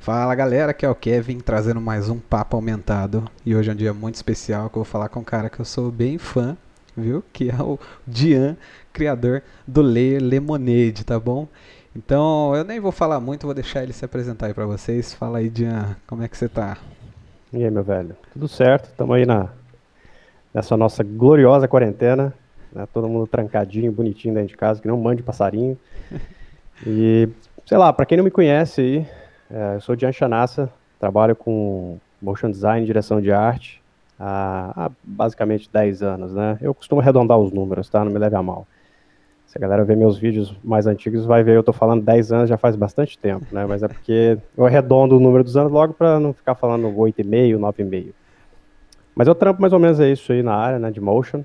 Fala galera, aqui é o Kevin trazendo mais um papo aumentado e hoje é um dia muito especial que eu vou falar com um cara que eu sou bem fã, viu? Que é o Dian, criador do Layer Lemonade, tá bom? Então eu nem vou falar muito, vou deixar ele se apresentar aí pra vocês. Fala aí, Dian, como é que você tá? E aí, meu velho? Tudo certo? Estamos aí na, nessa nossa gloriosa quarentena, né? todo mundo trancadinho, bonitinho dentro de casa, que não mande passarinho. E, sei lá, para quem não me conhece aí, eu sou Dian Chanassa, trabalho com motion design, direção de arte há, há, basicamente 10 anos, né? Eu costumo arredondar os números, tá? Não me leve a mal. Se a galera ver meus vídeos mais antigos, vai ver eu tô falando 10 anos já faz bastante tempo, né? Mas é porque eu arredondo o número dos anos logo para não ficar falando 8,5, 9,5. Mas eu trampo mais ou menos é isso aí na área, né, de motion.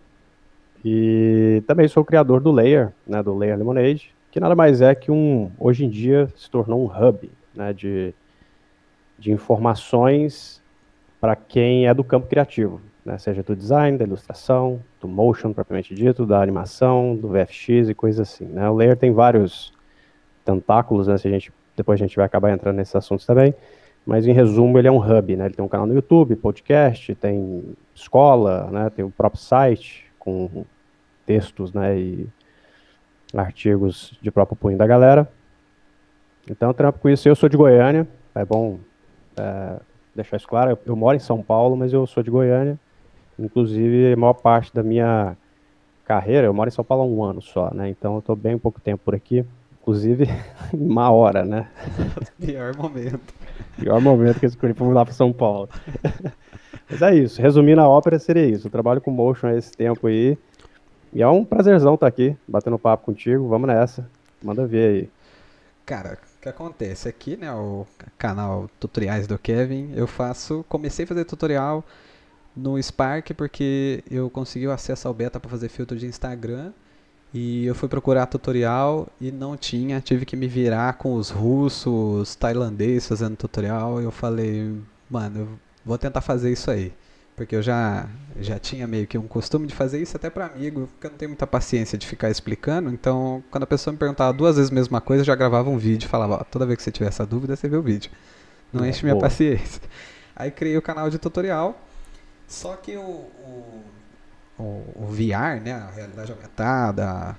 E também sou o criador do Layer, né, do Layer Lemonade, que nada mais é que um, hoje em dia se tornou um hub, né, de, de informações para quem é do campo criativo, né, seja do design, da ilustração, do motion propriamente dito, da animação, do VFX e coisas assim. Né. O Layer tem vários tentáculos, né, se a gente, depois a gente vai acabar entrando nesses assuntos também, mas em resumo ele é um hub, né, ele tem um canal no YouTube, podcast, tem escola, né, tem o próprio site com textos né, e artigos de próprio punho da galera. Então, eu trampo com isso. Eu sou de Goiânia, é bom é, deixar isso claro. Eu, eu, moro em São Paulo, mas eu sou de Goiânia. Inclusive, a maior parte da minha carreira, eu moro em São Paulo há um ano só, né? Então, eu estou bem pouco tempo por aqui. Inclusive, uma hora, né? Pior momento. Pior momento que eu escolhi para mudar para São Paulo. mas é isso. Resumindo a ópera, seria isso. Eu trabalho com motion há esse tempo aí. E é um prazerzão estar aqui, batendo papo contigo. Vamos nessa. Manda ver aí. Cara, que acontece aqui, né, o canal Tutoriais do Kevin, eu faço, comecei a fazer tutorial no Spark porque eu consegui o acesso ao beta para fazer filtro de Instagram e eu fui procurar tutorial e não tinha, tive que me virar com os russos, tailandeses fazendo tutorial e eu falei, mano, eu vou tentar fazer isso aí. Porque eu já, já tinha meio que um costume de fazer isso até para amigo, porque eu não tenho muita paciência de ficar explicando. Então, quando a pessoa me perguntava duas vezes a mesma coisa, eu já gravava um vídeo e falava: ó, toda vez que você tiver essa dúvida, você vê o vídeo. Não é, enche minha boa. paciência. Aí criei o canal de tutorial. Só que o, o, o, VR, né, a realidade aumentada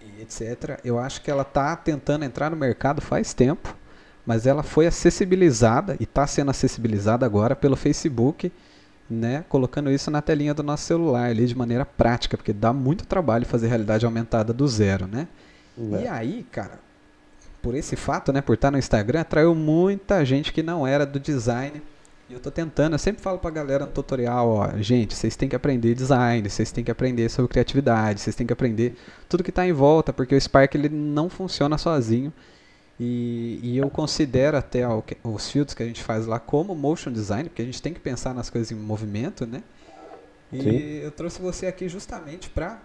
e etc., eu acho que ela tá tentando entrar no mercado faz tempo, mas ela foi acessibilizada e está sendo acessibilizada agora pelo Facebook né, colocando isso na telinha do nosso celular ali de maneira prática, porque dá muito trabalho fazer realidade aumentada do zero, né? É. E aí, cara, por esse fato, né, por estar no Instagram, atraiu muita gente que não era do design. E eu tô tentando, eu sempre falo pra galera no tutorial, ó, gente, vocês têm que aprender design, vocês têm que aprender sobre criatividade, vocês têm que aprender tudo que está em volta, porque o Spark ele não funciona sozinho. E, e, eu considero até ó, os filtros que a gente faz lá como motion design, porque a gente tem que pensar nas coisas em movimento, né? E Sim. eu trouxe você aqui justamente para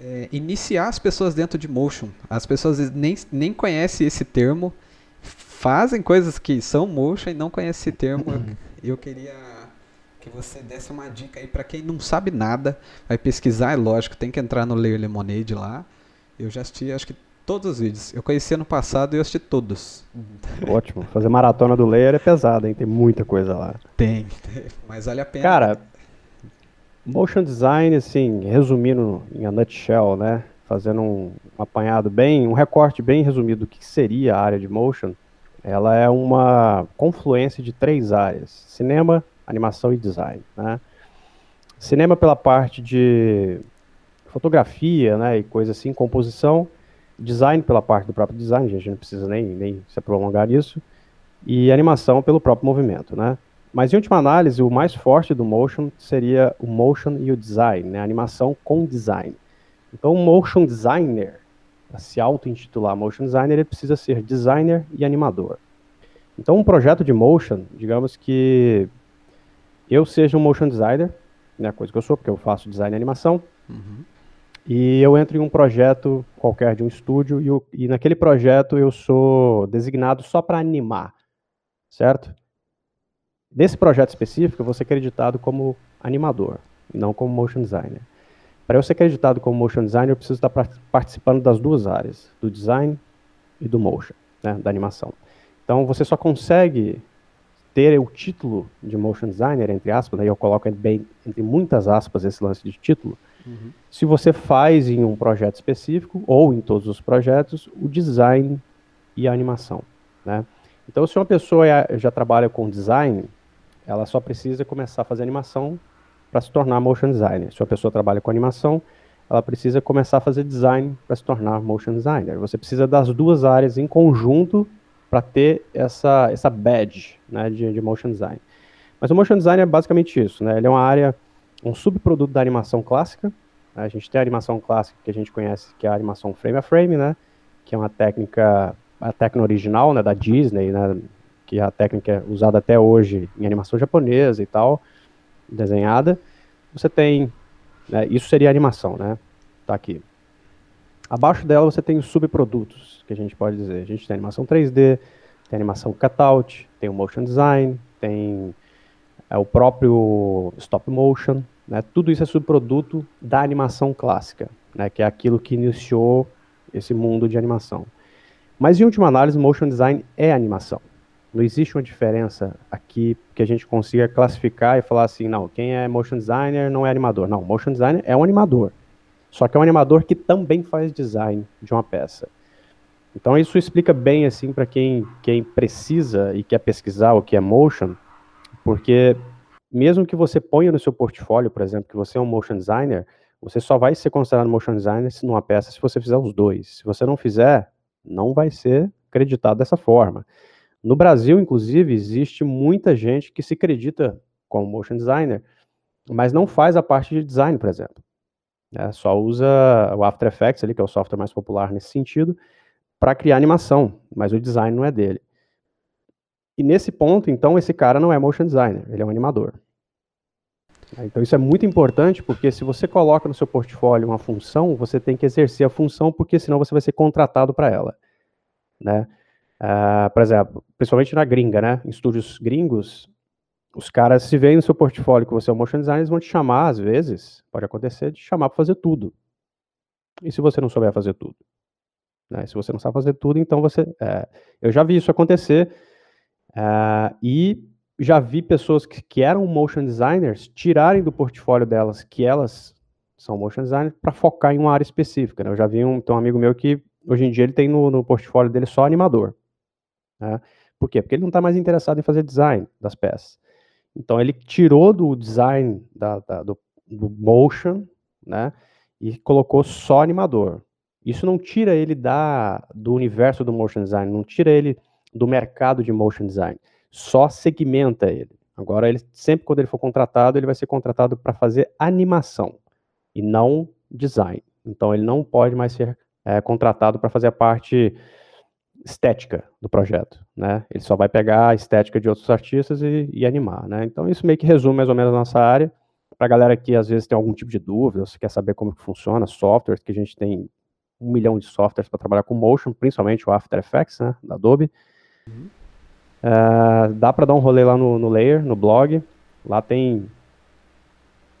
é, iniciar as pessoas dentro de motion. As pessoas nem, nem conhecem esse termo, fazem coisas que são motion e não conhecem esse termo. Uhum. Eu queria que você desse uma dica aí para quem não sabe nada, vai pesquisar, é lógico, tem que entrar no Layer Lemonade lá. Eu já assisti, acho que todos os vídeos. Eu conheci ano passado e eu assisti todos. Ótimo. Fazer maratona do Layer é pesado, hein? Tem muita coisa lá. Tem, mas vale a pena. Cara, motion design, assim, resumindo em a nutshell, né? Fazendo um apanhado bem, um recorte bem resumido do que seria a área de motion, ela é uma confluência de três áreas: cinema, animação e design, né? Cinema pela parte de fotografia, né, e coisa assim, composição, design pela parte do próprio design, a gente não precisa nem, nem se prolongar nisso, e animação pelo próprio movimento, né? Mas em última análise, o mais forte do motion seria o motion e o design, né? Animação com design. Então, motion designer, se auto-intitular motion designer, ele precisa ser designer e animador. Então, um projeto de motion, digamos que eu seja um motion designer, né, coisa que eu sou, porque eu faço design e animação, uhum. E eu entro em um projeto qualquer de um estúdio e, eu, e naquele projeto eu sou designado só para animar, certo? Nesse projeto específico, eu vou ser acreditado como animador, não como motion designer. Para eu ser acreditado como motion designer, eu preciso estar participando das duas áreas, do design e do motion, né, da animação. Então, você só consegue ter o título de motion designer, entre aspas, aí eu coloco bem entre muitas aspas esse lance de título, uhum. se você faz em um projeto específico, ou em todos os projetos, o design e a animação, né? Então, se uma pessoa já trabalha com design, ela só precisa começar a fazer animação para se tornar motion designer. Se uma pessoa trabalha com animação, ela precisa começar a fazer design para se tornar motion designer. Você precisa das duas áreas em conjunto para ter essa, essa badge né, de, de, motion design. Mas o motion design é basicamente isso, né? Ele é uma área, um subproduto da animação clássica. A gente tem a animação clássica que a gente conhece, que é a animação frame a frame, né? Que é uma técnica, a técnica original, né, da Disney, né? Que é a técnica usada até hoje em animação japonesa e tal, desenhada. Você tem né? Isso seria animação, né? Tá aqui. Abaixo dela você tem os subprodutos, que a gente pode dizer. A gente tem animação 3D, tem animação cutout, tem o motion design, tem é, o próprio stop motion, né? Tudo isso é subproduto da animação clássica, né? Que é aquilo que iniciou esse mundo de animação. Mas em última análise, motion design é animação. Não existe uma diferença aqui que a gente consiga classificar e falar assim, não, quem é motion designer não é animador. Não, motion designer é um animador. Só que é um animador que também faz design de uma peça. Então isso explica bem assim para quem, quem precisa e quer pesquisar o que é motion, porque mesmo que você ponha no seu portfólio, por exemplo, que você é um motion designer, você só vai ser considerado motion designer numa peça se você fizer os dois. Se você não fizer, não vai ser acreditado dessa forma. No Brasil, inclusive, existe muita gente que se acredita como motion designer, mas não faz a parte de design, por exemplo. É, só usa o After Effects, ali, que é o software mais popular nesse sentido, para criar animação, mas o design não é dele. E nesse ponto, então, esse cara não é motion designer, ele é um animador. Então isso é muito importante, porque se você coloca no seu portfólio uma função, você tem que exercer a função, porque senão você vai ser contratado para ela. Né? Uh, por exemplo, principalmente na gringa, né? Em estúdios gringos, os caras se veem no seu portfólio que você é um motion designer, eles vão te chamar, às vezes, pode acontecer, de chamar para fazer tudo. E se você não souber fazer tudo? Né? Se você não sabe fazer tudo, então você. É, eu já vi isso acontecer uh, e já vi pessoas que, que eram motion designers tirarem do portfólio delas que elas são motion designers para focar em uma área específica. Né? Eu já vi um, um amigo meu que hoje em dia ele tem no, no portfólio dele só animador. Né? Por quê? Porque ele não está mais interessado em fazer design das peças. Então ele tirou do design da, da, do, do, motion, né, e colocou só animador. Isso não tira ele da, do universo do motion design, não tira ele do mercado de motion design, só segmenta ele. Agora ele sempre quando ele for contratado, ele vai ser contratado para fazer animação e não design. Então ele não pode mais ser é, contratado para fazer a parte estética do projeto, né? Ele só vai pegar a estética de outros artistas e, e animar, né? Então isso meio que resume mais ou menos a nossa área. Para a galera que às vezes tem algum tipo de dúvida, se quer saber como que funciona, softwares, que a gente tem um milhão de softwares para trabalhar com motion, principalmente o After Effects, né, da Adobe. Uh, dá para dar um rolê lá no, no Layer, no blog. Lá tem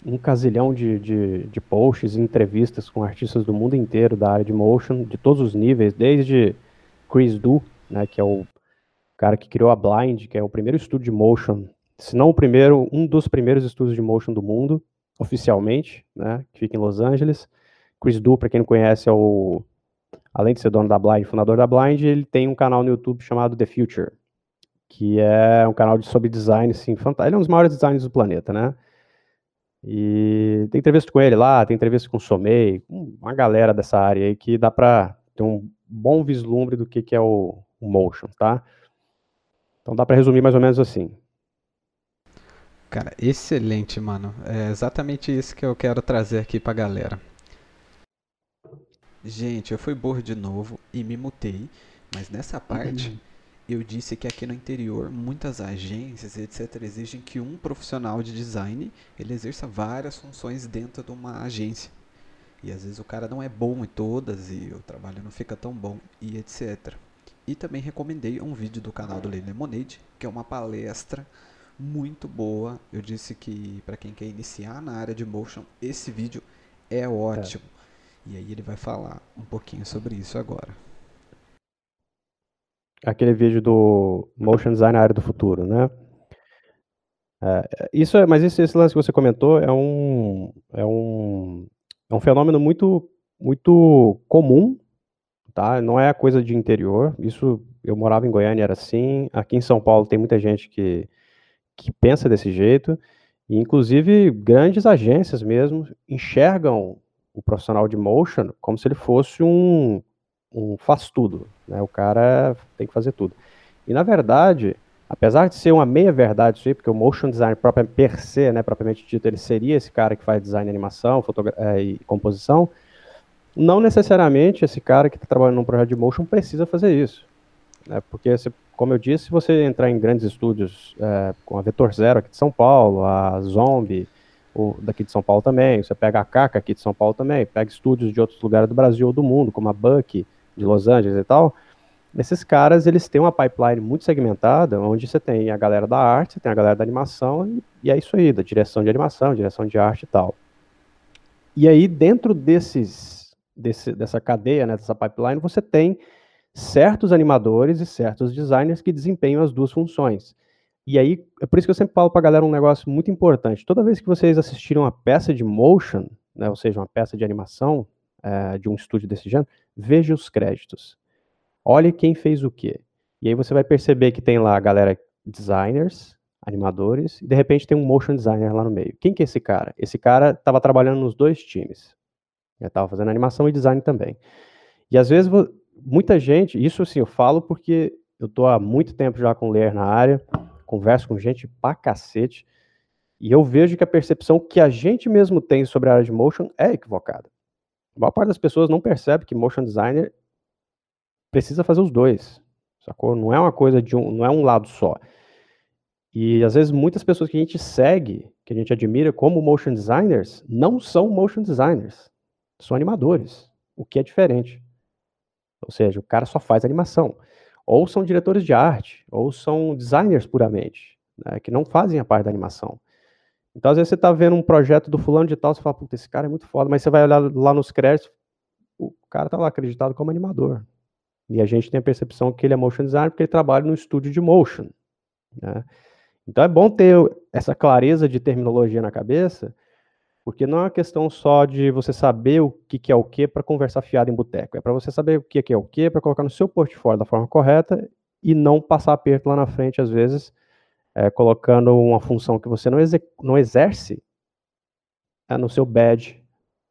um casilhão de, de, de posts e entrevistas com artistas do mundo inteiro da área de motion, de todos os níveis, desde Chris Du, né, que é o cara que criou a Blind, que é o primeiro estúdio de motion, se não o primeiro, um dos primeiros estúdios de motion do mundo, oficialmente, né, que fica em Los Angeles. Chris Du, para quem não conhece, é o além de ser dono da Blind, fundador da Blind, ele tem um canal no YouTube chamado The Future, que é um canal de sobre design, assim, fantástico. Ele é um dos maiores designers do planeta, né? E tem entrevista com ele lá, tem entrevista com o Somei, uma galera dessa área aí que dá para ter um bom vislumbre do que, que é o, o motion, tá? Então dá para resumir mais ou menos assim. Cara, excelente, mano. É exatamente isso que eu quero trazer aqui pra galera. Gente, eu fui burro de novo e me mutei, mas nessa parte eu disse que aqui no interior muitas agências, etc, exigem que um profissional de design ele exerça várias funções dentro de uma agência. E às vezes o cara não é bom em todas e o trabalho não fica tão bom e etc. E também recomendei um vídeo do canal do Lei Lemonade, que é uma palestra muito boa. Eu disse que para quem quer iniciar na área de motion, esse vídeo é ótimo. É. E aí ele vai falar um pouquinho sobre isso agora. Aquele vídeo do Motion Design na área do futuro, né? É, isso é, mas esse, esse, lance que você comentou é um, é um, é um fenômeno muito, muito comum, tá? Não é coisa de interior. Isso eu morava em Goiânia era assim. Aqui em São Paulo tem muita gente que, que pensa desse jeito. E, inclusive grandes agências mesmo enxergam o profissional de motion como se ele fosse um, um faz tudo, né? O cara tem que fazer tudo. E na verdade, apesar de ser uma meia verdade isso aí, porque o motion design próprio per se, né, propriamente dito, ele seria esse cara que faz design, animação, é, e composição, não necessariamente esse cara que está trabalhando num projeto de motion precisa fazer isso, né? Porque como eu disse, se você entrar em grandes estúdios é, com a Vetor Zero aqui de São Paulo, a Zombie daqui de São Paulo também, você pega a Caca aqui de São Paulo também, pega estúdios de outros lugares do Brasil ou do mundo, como a Buck, de Los Angeles e tal, esses caras, eles têm uma pipeline muito segmentada, onde você tem a galera da arte, você tem a galera da animação, e, e é isso aí, da direção de animação, direção de arte e tal. E aí, dentro desses, desse, dessa cadeia, né, dessa pipeline, você tem certos animadores e certos designers que desempenham as duas funções. E aí, é por isso que eu sempre falo para a galera um negócio muito importante. Toda vez que vocês assistirem uma peça de motion, né, ou seja, uma peça de animação é, de um estúdio desse gênero, veja os créditos. Olhe quem fez o quê. E aí você vai perceber que tem lá a galera designers, animadores, e de repente tem um motion designer lá no meio. Quem que é esse cara? Esse cara estava trabalhando nos dois times. Ele estava fazendo animação e design também. E às vezes muita gente, isso assim eu falo porque eu estou há muito tempo já com Layer na área, converso com gente pra cacete, e eu vejo que a percepção que a gente mesmo tem sobre a área de motion é equivocada. A maior parte das pessoas não percebe que motion designer precisa fazer os dois, sacou? Não é uma coisa de um, não é um lado só. E às vezes muitas pessoas que a gente segue, que a gente admira como motion designers, não são motion designers, são animadores, o que é diferente. Ou seja, o cara só faz animação ou são diretores de arte, ou são designers puramente, né, que não fazem a parte da animação. Então, às vezes, você está vendo um projeto do fulano de tal, você fala, puta, esse cara é muito foda, mas você vai olhar lá nos créditos, o cara está lá acreditado como animador. E a gente tem a percepção que ele é motion designer porque ele trabalha no estúdio de motion. Né? Então, é bom ter essa clareza de terminologia na cabeça, porque não é uma questão só de você saber o que, que é o que para conversar fiado em boteco. É para você saber o que, que é o que para colocar no seu portfólio da forma correta e não passar aperto lá na frente, às vezes, é, colocando uma função que você não, não exerce é, no seu badge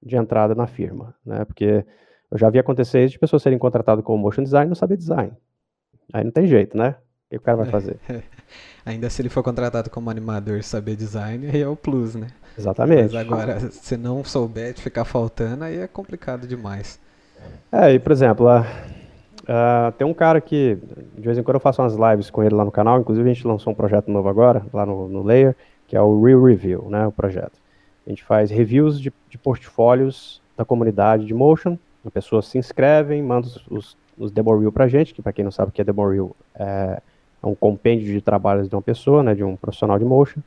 de entrada na firma. Né? Porque eu já vi acontecer isso de pessoas serem contratadas como motion design e não saber design. Aí não tem jeito, né? O que o cara vai fazer? Ainda se ele for contratado como animador e saber design, aí é o plus, né? Exatamente. Mas agora, se não souber de ficar faltando, aí é complicado demais. É, e por exemplo, uh, uh, tem um cara que, de vez em quando eu faço umas lives com ele lá no canal, inclusive a gente lançou um projeto novo agora, lá no, no Layer, que é o Real Review, né, o projeto. A gente faz reviews de, de portfólios da comunidade de Motion, as pessoas se inscrevem, mandam os, os, os demo reel pra gente, que para quem não sabe o que é demo reel, é, é um compêndio de trabalhos de uma pessoa, né, de um profissional de Motion,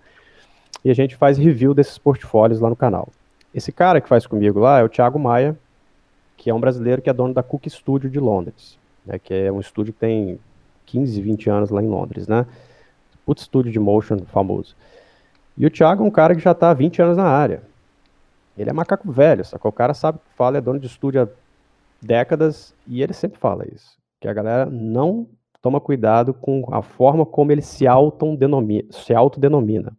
e a gente faz review desses portfólios lá no canal. Esse cara que faz comigo lá é o Thiago Maia, que é um brasileiro que é dono da Cook Studio de Londres, né, que é um estúdio que tem 15, 20 anos lá em Londres, né? Putz estúdio de motion famoso. E o Thiago é um cara que já está há 20 anos na área. Ele é macaco velho, sacou? O cara sabe que fala, é dono de estúdio há décadas, e ele sempre fala isso. Que a galera não toma cuidado com a forma como ele se autodenomina. Se autodenomina.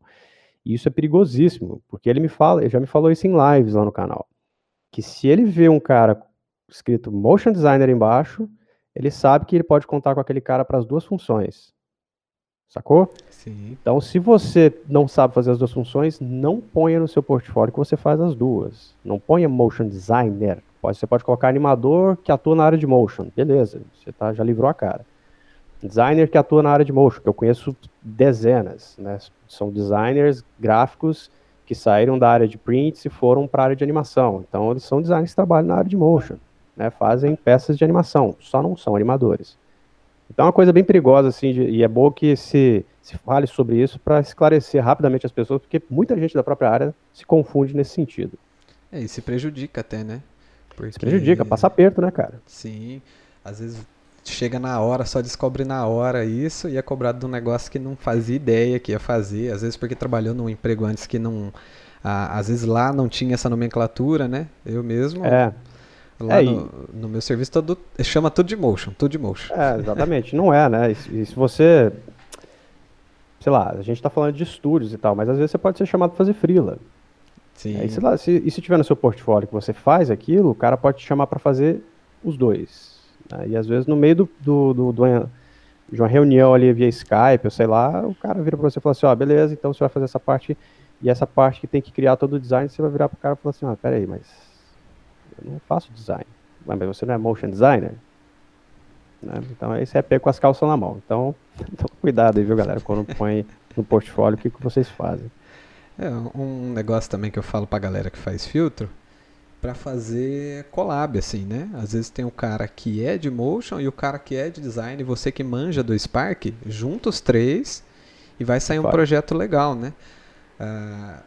E isso é perigosíssimo, porque ele me fala, ele já me falou isso em lives lá no canal, que se ele vê um cara escrito motion designer embaixo, ele sabe que ele pode contar com aquele cara para as duas funções. Sacou? Sim. Então, se você não sabe fazer as duas funções, não ponha no seu portfólio que você faz as duas. Não ponha motion designer. Pode, você pode colocar animador que atua na área de motion. Beleza, você tá, já livrou a cara. Designer que atua na área de motion, que eu conheço dezenas, né? São designers gráficos que saíram da área de prints e foram para a área de animação. Então, eles são designers que trabalham na área de motion, né? Fazem peças de animação, só não são animadores. Então, é uma coisa bem perigosa, assim, de, e é bom que se, se fale sobre isso para esclarecer rapidamente as pessoas, porque muita gente da própria área se confunde nesse sentido. É, e se prejudica até, né? Porque... Se prejudica, passa aperto, né, cara? Sim, às vezes chega na hora, só descobre na hora isso e é cobrado de um negócio que não fazia ideia que ia fazer, às vezes porque trabalhou num emprego antes que não ah, às vezes lá não tinha essa nomenclatura, né? Eu mesmo É, lá É, no, no meu serviço todo chama tudo de motion, tudo de motion. é, exatamente. Não é, né? E, se- e se você. Sei lá, a gente tá falando de estúdios e tal, mas às vezes você pode ser chamado para fazer freela. Sim. Aí, sei lá, se, e se tiver no seu portfólio que você faz aquilo, o cara pode te chamar para fazer os dois. Né? E às vezes no meio do, do, do- do- de uma reunião ali via Skype, ou sei lá, o cara vira para você e fala assim, ó, beleza, então você vai fazer essa parte, e essa parte que tem que criar todo o design, você vai virar pro cara e falar assim, ó, peraí, mas eu não faço design. Mas mas você não é motion designer? Né? Então aí você é pego com as calças na mão. Então, então cuidado aí, viu, galera, quando põe no portfólio o que, que vocês fazem. É, um negócio também que eu falo pra galera que faz filtro, pra fazer collab, assim, né? Às vezes tem o cara que é de motion e o cara que é de design, você que manja do Spark, junta os três e vai sair um Vai. projeto legal, né? Ah,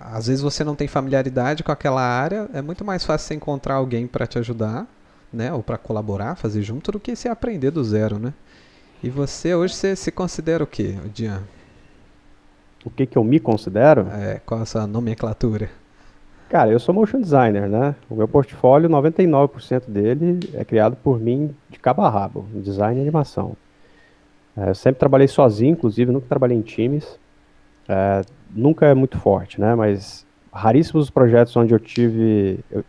às vezes você não tem familiaridade com aquela área, é muito mais fácil você encontrar alguém pra te ajudar, né? Ou pra colaborar, fazer junto, do que você aprender do zero, né? E você hoje você se considera o quê, Dian? O que, que eu me considero? É, qual a sua nomenclatura? Cara, eu sou motion designer, né? O meu portfólio, 99% dele é criado por mim de cabo a rabo, design e animação. É, eu sempre trabalhei sozinho, inclusive, nunca trabalhei em times. É, nunca é muito forte, né? Mas raríssimos os projetos onde eu tive. Eu,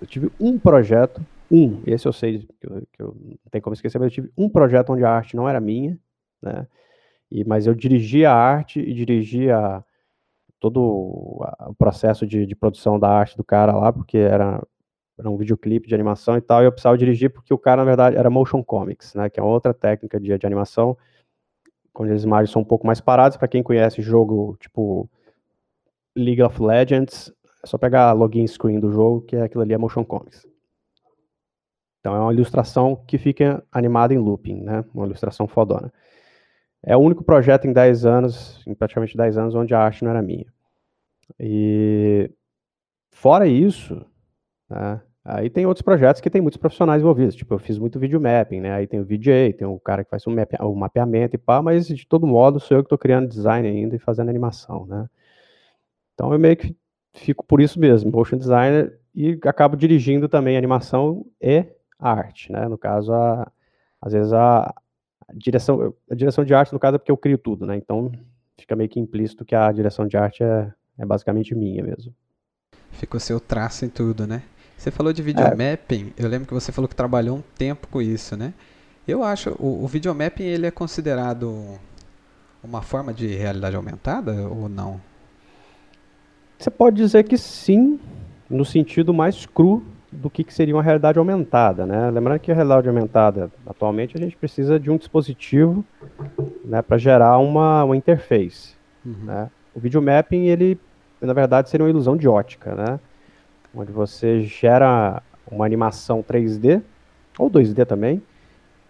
eu tive um projeto, um, esse eu sei que eu, que eu não tem como esquecer, mas eu tive um projeto onde a arte não era minha, né? E, mas eu dirigia a arte e dirigia todo o processo de, de produção da arte do cara lá, porque era, era um videoclipe de animação e tal, e eu precisava dirigir porque o cara, na verdade, era motion comics, né, que é outra técnica de, de animação, onde as imagens são um pouco mais paradas, para quem conhece jogo tipo League of Legends, é só pegar a login screen do jogo, que é aquilo ali é motion comics. Então é uma ilustração que fica animada em looping, né, uma ilustração fodona. É o único projeto em 10 anos, em praticamente 10 anos, onde a arte não era minha. E fora isso, né, aí tem outros projetos que tem muitos profissionais envolvidos. Tipo, eu fiz muito video mapping, né? Aí tem o VJ, tem o cara que faz o, map, o mapeamento e pá, mas de todo modo sou eu que estou criando design ainda e fazendo animação, né? Então eu meio que fico por isso mesmo, motion designer, e acabo dirigindo também animação e arte, né? No caso, a, às vezes a, a direção, a direção de arte, no caso, é porque eu crio tudo, né? Então fica meio que implícito que a direção de arte é, é basicamente minha mesmo. Fica o seu traço em tudo, né? Você falou de videomapping, eu lembro que você falou que trabalhou um tempo com isso, né? Eu acho, o, o videomapping ele é considerado uma forma de realidade aumentada ou não? Você pode dizer que sim, no sentido mais cru do que, que seria uma realidade aumentada, né? Lembrando que a realidade aumentada, atualmente, a gente precisa de um dispositivo né, para gerar uma, uma interface. Né? O videomapping, ele, na verdade, seria uma ilusão de ótica, né? Onde você gera uma animação 3D, ou 2D também,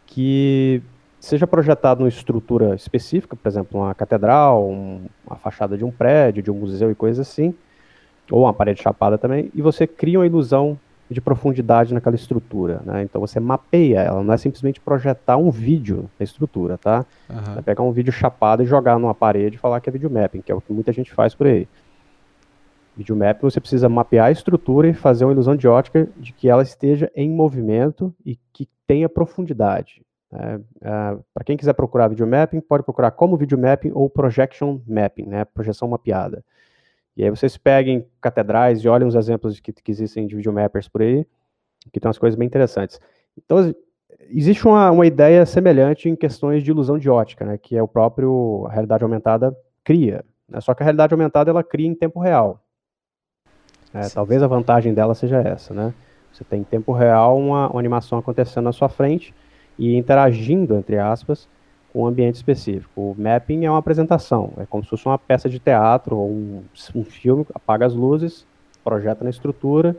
que seja projetado numa estrutura específica, por exemplo, uma catedral, um- uma fachada de um prédio, de um museu e coisas assim, ou uma parede chapada também, e você cria uma ilusão de profundidade naquela estrutura, né? Então você mapeia ela, não é simplesmente projetar um vídeo na estrutura, tá? Aham. É pegar um vídeo chapado e jogar numa parede e falar que é videomapping, que é o que muita gente faz por aí. Videomapping você precisa mapear a estrutura e fazer uma ilusão de ótica de que ela esteja em movimento e que tenha profundidade. Para quem quiser procurar videomapping, pode procurar como videomapping ou projection mapping, né? projeção mapeada. E aí vocês peguem catedrais e olhem os exemplos que, que existem de videomappers por aí, que tem umas coisas bem interessantes. Então, existe uma, uma ideia semelhante em questões de ilusão de ótica, né, que é o próprio a realidade aumentada cria. Né, só que a realidade aumentada ela cria em tempo real. É, talvez a vantagem dela seja essa, né? Você tem em tempo real uma, uma animação acontecendo na sua frente e interagindo, entre aspas, com um ambiente específico. O mapping é uma apresentação, é como se fosse uma peça de teatro ou um, um filme, apaga as luzes, projeta na estrutura,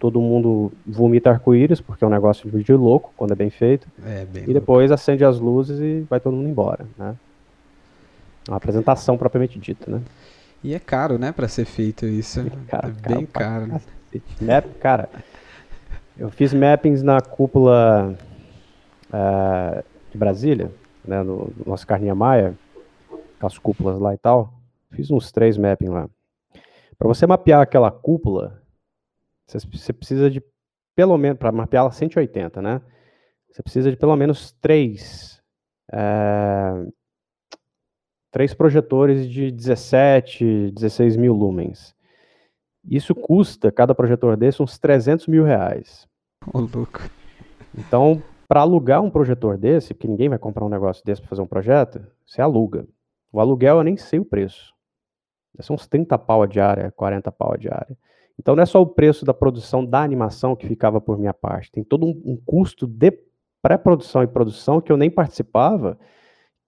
todo mundo vomita arco-íris, porque é um negócio de vídeo louco, quando é bem feito, É, bem e depois acende as luzes e vai todo mundo embora, né? É uma apresentação propriamente dita, né? E é caro, né, pra ser feito isso. Cara, é bem caro. né? cacete. Map, cara, eu fiz mappings na cúpula é, de Brasília, né, no, no nosso Carninha Maia, as cúpulas lá e tal. Fiz uns três mapping lá. Para você mapear aquela cúpula, você, você precisa de pelo menos, para mapear ela 180, né? Você precisa de pelo menos três, é, três projetores de 17, 16 mil lumens. Isso custa, cada projetor desse, uns 300 mil reais. Ô, louco. Então, para alugar um projetor desse, porque ninguém vai comprar um negócio desse para fazer um projeto, você aluga. O aluguel eu nem sei o preço. São uns 30 pau a diária, 40 pau a diária. Então não é só o preço da produção da animação que ficava por minha parte, tem todo um, um custo de pré-produção e produção que eu nem participava,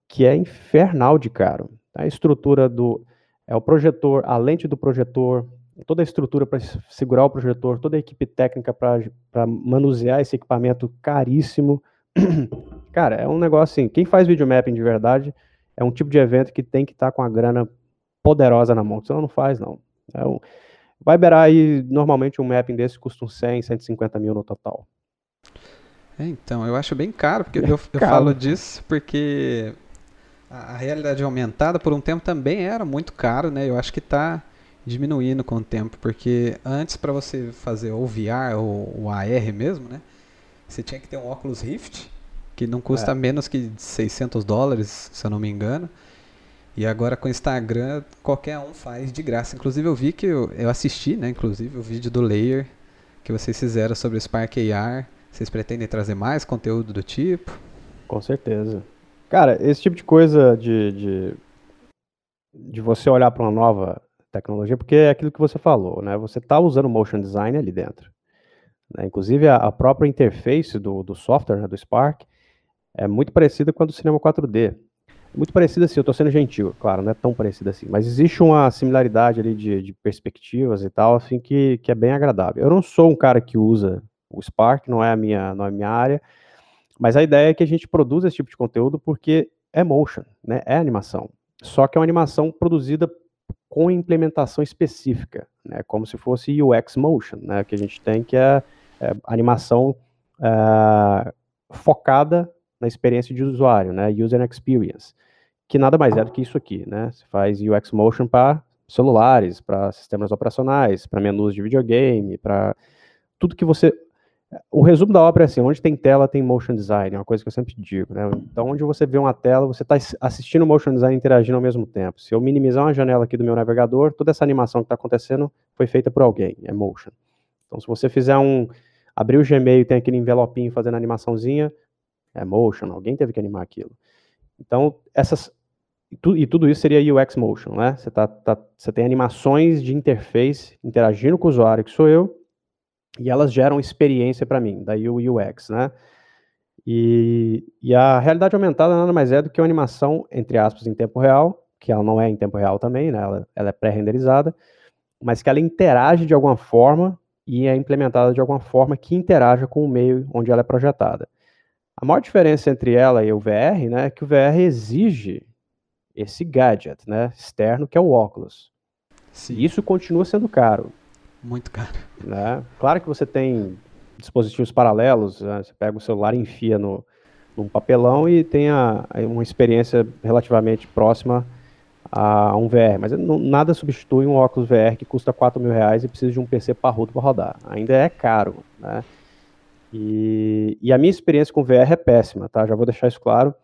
que é infernal de caro. A estrutura do é o projetor, a lente do projetor, toda a estrutura para segurar o projetor, toda a equipe técnica para manusear esse equipamento caríssimo. Cara, é um negócio assim, quem faz videomapping de verdade é um tipo de evento que tem que estar tá com a grana poderosa na mão, senão não faz não. É um, vai beirar aí, normalmente um mapping desse custa uns 100, 150 mil no total. É, então, eu acho bem caro, porque é eu, eu falo disso porque a, a, realidade aumentada por um tempo também era muito caro, né? Eu acho que está diminuindo com o tempo, porque antes para você fazer o VR ou o AR mesmo, né? Você tinha que ter um óculos Rift, que não custa é. menos que 600 dólares, se eu não me engano. E agora com o Instagram, qualquer um faz de graça. Inclusive eu vi que eu, eu assisti, né, inclusive o vídeo do Layer que vocês fizeram sobre o Spark AR. Vocês pretendem trazer mais conteúdo do tipo? Com certeza. Cara, esse tipo de coisa de, de, de você olhar para uma nova tecnologia, porque é aquilo que você falou, né? Você está usando motion design ali dentro. Né? Inclusive, a, a, própria interface do, do software, né, do Spark, é muito parecida com a do cinema 4D. Muito parecida assim, eu estou sendo gentil, claro, não é tão parecida assim, mas existe uma similaridade ali de, de, perspectivas e tal, assim, que, que é bem agradável. Eu não sou um cara que usa o Spark, não é a minha, não é a minha área, mas a ideia é que a gente produza esse tipo de conteúdo porque é motion, né? É animação. Só que é uma animação produzida com implementação específica, né? Como se fosse UX motion, né? Que a gente tem que é, é animação é, focada na experiência de usuário, né? User experience, que nada mais é do que isso aqui, né? Você faz UX motion para celulares, para sistemas operacionais, para menus de videogame, para tudo que você o resumo da obra é assim, onde tem tela tem motion design, é uma coisa que eu sempre digo, né? Então, onde você vê uma tela, você está assistindo o motion design interagindo ao mesmo tempo. Se eu minimizar uma janela aqui do meu navegador, toda essa animação que está acontecendo foi feita por alguém, é motion. Então, se você fizer um, abrir o Gmail e tem aquele envelopinho fazendo animaçãozinha, é motion, alguém teve que animar aquilo. Então, essas, e tudo isso seria UX motion, né? Você, tá, tá, você tem animações de interface interagindo com o usuário, que sou eu, e elas geram experiência para mim, daí o UX, né? E, e, a realidade aumentada nada mais é do que uma animação, entre aspas, em tempo real, que ela não é em tempo real também, né? Ela, ela é pré-renderizada, mas que ela interage de alguma forma e é implementada de alguma forma que interaja com o meio onde ela é projetada. A maior diferença entre ela e o VR, né, é que o VR exige esse gadget, né, externo, que é o óculos. Sim. E isso continua sendo caro. Muito caro. Né? Claro que você tem dispositivos paralelos, né? você pega o celular e enfia no, num papelão e tem a, uma experiência relativamente próxima a um VR, mas não, nada substitui um óculos VR que custa 4 mil reais e precisa de um PC parrudo para rodar. Ainda é caro, né? E, e, a minha experiência com VR é péssima, tá? Já vou deixar isso claro.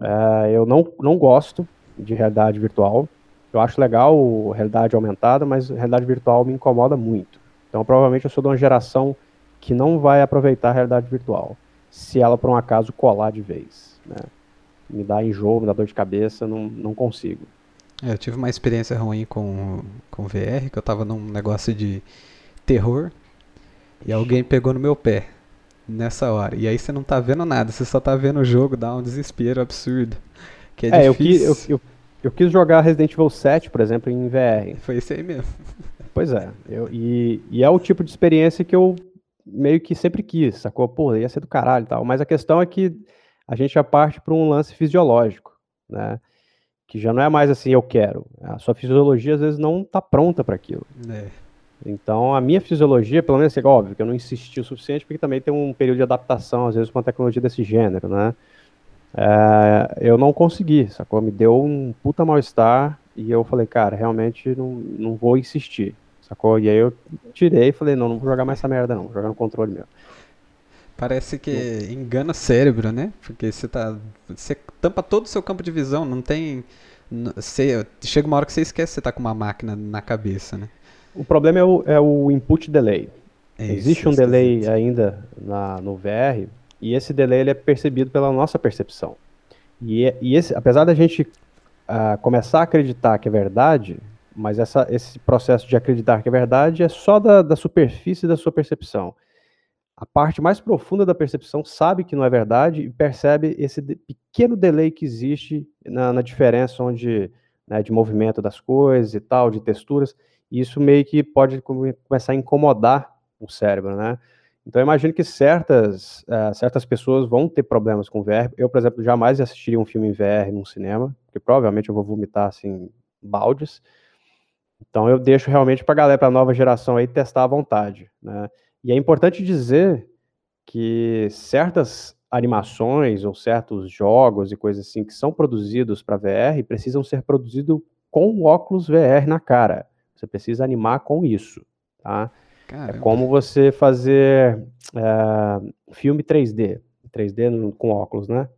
É, eu não, não gosto de realidade virtual. Eu acho legal realidade aumentada, mas realidade virtual me incomoda muito. Então, provavelmente eu sou de uma geração que não vai aproveitar a realidade virtual, se ela por um acaso colar de vez. Né? Me dá enjoo, me dá dor de cabeça, não, não consigo. É, eu tive uma experiência ruim com, com VR, que eu tava num negócio de terror, e alguém pegou no meu pé nessa hora. E aí você não tá vendo nada, você só tá vendo o jogo, dá um desespero absurdo. Que é, é eu, quis, eu, eu, eu, quis jogar Resident Evil 7, por exemplo, em VR. Foi isso aí mesmo. Pois é. Eu, e, e é o tipo de experiência que eu meio que sempre quis, sacou? Pô, ia ser do caralho e tal. Mas a questão é que a gente já parte para um lance fisiológico, né? Que já não é mais assim, eu quero. A sua fisiologia às vezes não tá pronta para aquilo. É. Então, a minha fisiologia, pelo menos, é óbvio que eu não insisti o suficiente, porque também tem um período de adaptação, às vezes, com uma tecnologia desse gênero, né? É, eu não consegui, sacou? Me deu um puta mal-estar e eu falei, cara, realmente não, não vou insistir, sacou? E aí eu tirei e falei, não, não vou jogar mais essa merda não, vou jogar no controle mesmo. Parece que engana o cérebro, né? Porque você tá. Você tampa todo o seu campo de visão, não tem. Você, chega uma hora que você esquece que você tá com uma máquina na cabeça, né? O problema é o, é o input delay. É Existe um delay ainda na, no VR, e esse delay ele é percebido pela nossa percepção. E, é, e esse, apesar da gente uh, começar a acreditar que é verdade, mas essa, esse processo de acreditar que é verdade é só da, da superfície da sua percepção. A parte mais profunda da percepção sabe que não é verdade e percebe esse de, pequeno delay que existe na, na diferença onde, né, de movimento das coisas e tal, de texturas. E isso meio que pode começar a incomodar o cérebro, né? Então, eu imagino que certas, uh, certas pessoas vão ter problemas com VR. Eu, por exemplo, jamais assistiria um filme em VR num cinema, porque provavelmente eu vou vomitar, assim, baldes. Então, eu deixo realmente para a galera, para a nova geração aí, testar à vontade, né? E é importante dizer que certas animações ou certos jogos e coisas assim que são produzidos para VR precisam ser produzidos com óculos VR na cara. Você precisa animar com isso, tá? É Caramba. É como você fazer é, filme 3D, 3D no, com óculos, né?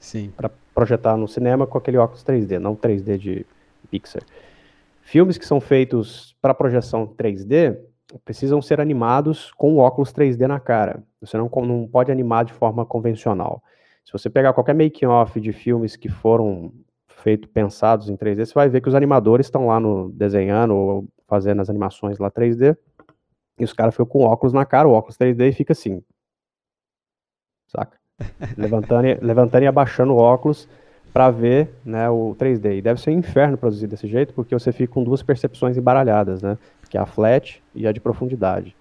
Sim. Para projetar no cinema com aquele óculos 3D, não 3D de Pixar. Filmes que são feitos para projeção 3D precisam ser animados com óculos 3D na cara. Você não, não pode animar de forma convencional. Se você pegar qualquer making-off de filmes que foram feito pensados em 3D, você vai ver que os animadores estão lá no desenhando ou fazendo as animações lá 3D. E os caras ficam com óculos na cara, o óculos 3D e fica assim. Saca? levantando, e, levantando e abaixando o óculos para ver né, o 3D. E deve ser um inferno produzir desse jeito, porque você fica com duas percepções embaralhadas, né? Que é a flat e a de profundidade.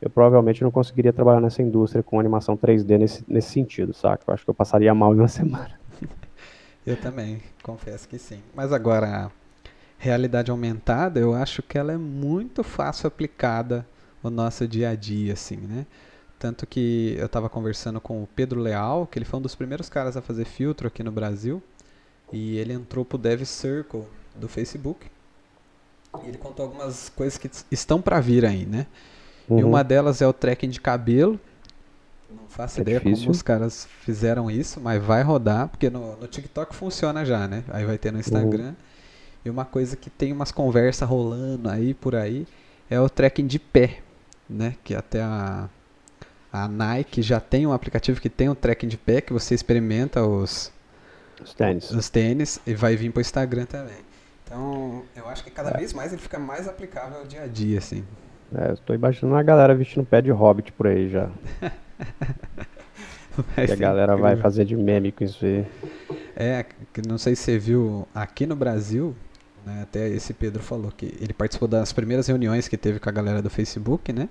Eu provavelmente não conseguiria trabalhar nessa indústria com animação 3D nesse, nesse sentido, saca? Eu acho que eu passaria mal em uma semana. Eu também, confesso que sim. Mas agora, realidade aumentada, eu acho que ela é muito fácil aplicada no nosso dia a dia, assim, né? Tanto que eu estava conversando com o Pedro Leal, que ele foi um dos primeiros caras a fazer filtro aqui no Brasil, e ele entrou pro Dev Circle do Facebook. E ele contou algumas coisas que estão para vir aí, né? Uhum. E uma delas é o tracking de cabelo, não faço é ideia difícil. como os caras fizeram isso, mas vai rodar, porque no, no TikTok funciona já, né? Aí vai ter no Instagram. Uhum. E uma coisa que tem umas conversas rolando aí por aí é o tracking de pé, né? Que até a, a Nike já tem um aplicativo que tem o um tracking de pé, que você experimenta os, os tênis. Os tênis e vai vir para o Instagram também. Então, eu acho que cada é. vez mais ele fica mais aplicável ao dia a dia, assim. É, eu tô imaginando uma galera vestindo pé de hobbit por aí já. que a galera incrível. vai fazer de meme com isso aí. É, não sei se você viu aqui no Brasil, né, até esse Pedro falou que ele participou das primeiras reuniões que teve com a galera do Facebook, né?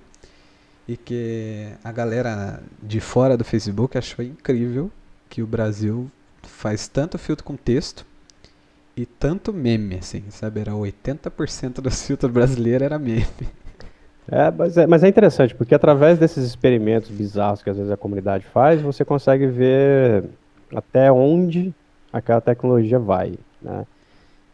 E que a galera de fora do Facebook achou incrível que o Brasil faz tanto filtro com texto e tanto meme, assim, sabe? Era 80% dos filtros brasileiros era meme. É mas, é, mas é interessante, porque através desses experimentos bizarros que às vezes a comunidade faz, você consegue ver até onde aquela tecnologia vai, né?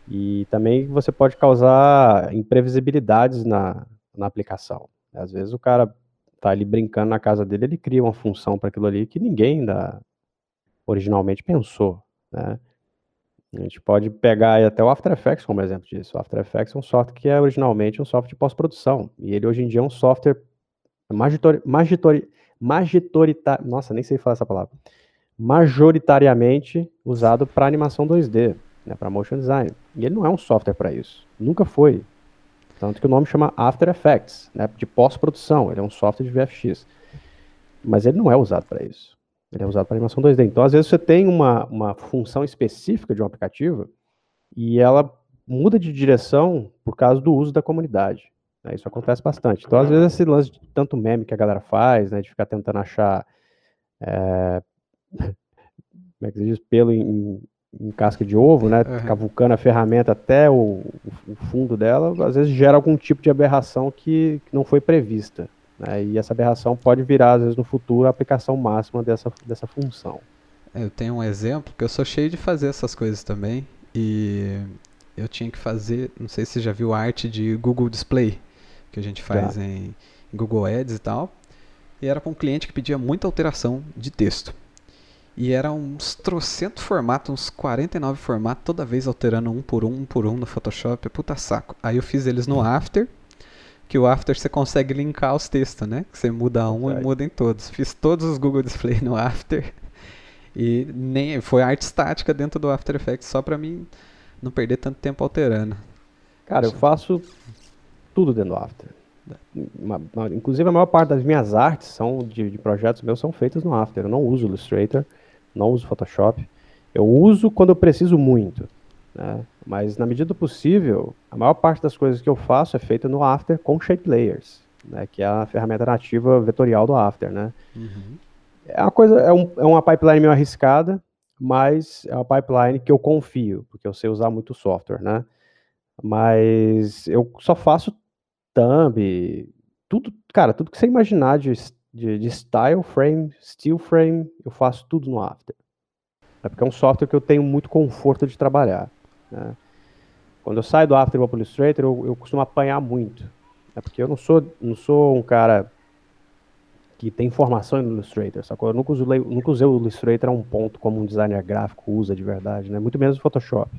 E também você pode causar imprevisibilidades na, na aplicação. Às vezes o cara tá ali brincando na casa dele, ele cria uma função para aquilo ali que ninguém ainda originalmente pensou, né? A gente pode pegar até o After Effects como exemplo disso. O After Effects é um software que é originalmente um software de pós-produção. E ele hoje em dia é um software nossa, nem sei falar essa palavra. Majoritariamente usado para animação 2D, né, para motion design. E ele não é um software para isso. Nunca foi. Tanto que o nome chama After Effects, né, de pós-produção. Ele é um software de VFX. Mas ele não é usado para isso. Ele é usado para animação 2D. Então, às vezes, você tem uma, uma função específica de um aplicativo e ela muda de direção por causa do uso da comunidade. Né? Isso acontece bastante. Então, às vezes, esse lance de tanto meme que a galera faz, né, de ficar tentando achar. É, como é que se diz? Pelo em, em casca de ovo, né? Uhum. Cavucando a ferramenta até o, o fundo dela, às vezes gera algum tipo de aberração que, que não foi prevista. Né? E essa aberração pode virar, às vezes, no futuro, a aplicação máxima dessa, dessa função. É, Eu tenho um exemplo que eu sou cheio de fazer essas coisas também. E eu tinha que fazer, não sei se você já viu a arte de Google Display, que a gente faz em, em Google Ads e tal. E era para um cliente que pedia muita alteração de texto. E era uns trocentos formatos, uns 49 formatos, toda vez alterando um por um, um por um no Photoshop. Puta saco. Aí eu fiz eles no After, que o After você consegue linkar os textos, né? Que você muda um e muda em todos. Fiz todos os Google Display no After. E nem foi arte estática dentro do After Effects só pra mim não perder tanto tempo alterando. Cara, eu faço tudo dentro do After. Uma- uma- inclusive, a maior parte das minhas artes são de, de projetos meus são feitas no After. Eu não uso Illustrator, não uso Photoshop. Eu uso quando eu preciso muito. né? Mas, na medida do possível, a maior parte das coisas que eu faço é feita no After com Shape Layers, né? que é a ferramenta nativa vetorial do After. Né? É uma coisa, é, um- é uma pipeline meio arriscada, mas é uma pipeline que eu confio, porque eu sei usar muito software, né? Mas eu só faço thumb, tudo, cara, tudo que você imaginar de, de, de style frame, still frame, eu faço tudo no After. É porque é um software que eu tenho muito conforto de trabalhar, né? Quando eu saio do After para o Illustrator, eu, eu costumo apanhar muito. É porque eu não sou, não sou um cara que tem formação no Illustrator, sacou? Eu nunca usei, nunca usei o Illustrator a um ponto como um designer gráfico usa de verdade, né? Muito menos o Photoshop.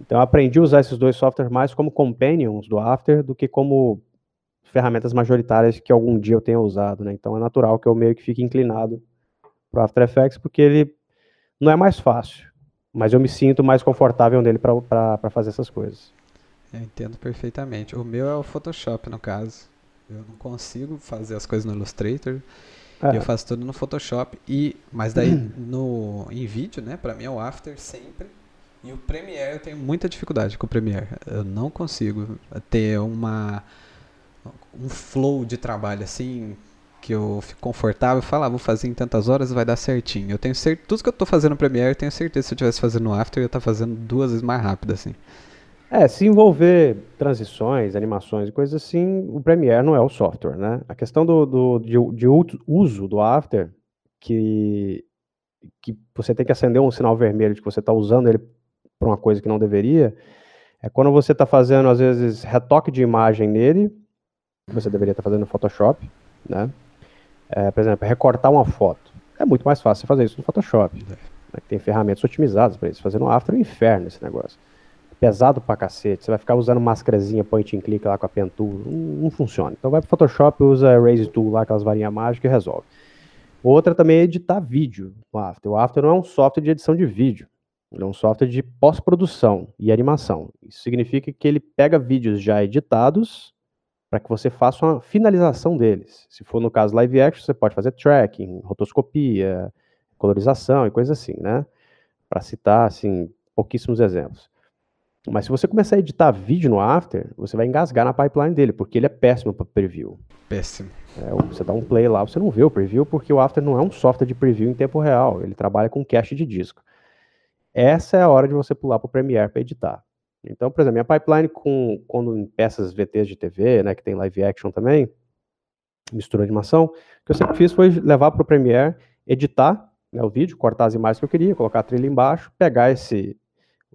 Então eu aprendi a usar esses dois softwares mais como companions do After do que como ferramentas majoritárias que algum dia eu tenha usado, né? Então é natural que eu meio que fique inclinado para After Effects porque ele não é mais fácil, mas eu me sinto mais confortável nele para fazer essas coisas. Eu entendo perfeitamente. O meu é o Photoshop, no caso. Eu não consigo fazer as coisas no Illustrator. É, Eu faço tudo no Photoshop. E, mas daí no, em vídeo, né? Pra mim é o After sempre. E o Premiere eu tenho muita dificuldade com o Premiere. Eu não consigo ter uma um flow de trabalho assim que eu fico confortável e falo, ah, vou fazer em tantas horas vai dar certinho. Eu tenho certeza, tudo que eu tô fazendo no Premiere, eu tenho certeza que se eu tivesse fazendo no After, eu ia estar fazendo duas vezes mais rápido assim. É, se envolver transições, animações e coisas assim, o Premiere não é o software, né? A questão do, do- de, de uso do After, que, que você tem que acender um sinal vermelho de que você está usando ele para uma coisa que não deveria, é quando você está fazendo, às vezes, retoque de imagem nele, que você deveria estar fazendo no Photoshop, né? É, por exemplo, recortar uma foto. É muito mais fácil você fazer isso no Photoshop. né? Que tem ferramentas otimizadas para isso. Fazer no After é um inferno esse negócio pesado pra cacete. Você vai ficar usando máscarazinha point and click lá com a pen tool. Não, não funciona. Então vai pro Photoshop, usa Erase Tool lá, aquelas varinhas mágicas e resolve. Outra também é editar vídeo no After. O After não é um software de edição de vídeo. Ele é um software de pós-produção e animação. Isso significa que ele pega vídeos já editados para que você faça uma finalização deles. Se for no caso live action, você pode fazer tracking, rotoscopia, colorização e coisa assim, né? Para citar assim pouquíssimos exemplos. Mas se você começar a editar vídeo no After, você vai engasgar na pipeline dele, porque ele é péssimo para preview. Péssimo. É, você dá um play lá, você não vê o preview, porque o After não é um software de preview em tempo real, ele trabalha com cache de disco. Essa é a hora de você pular para o Premiere para editar. Então, por exemplo, minha pipeline com quando em peças VTs de TV, né, que tem live action também, mistura animação, o que eu sempre fiz foi levar para o Premiere, editar né, o vídeo, cortar as imagens que eu queria, colocar a trilha embaixo, pegar esse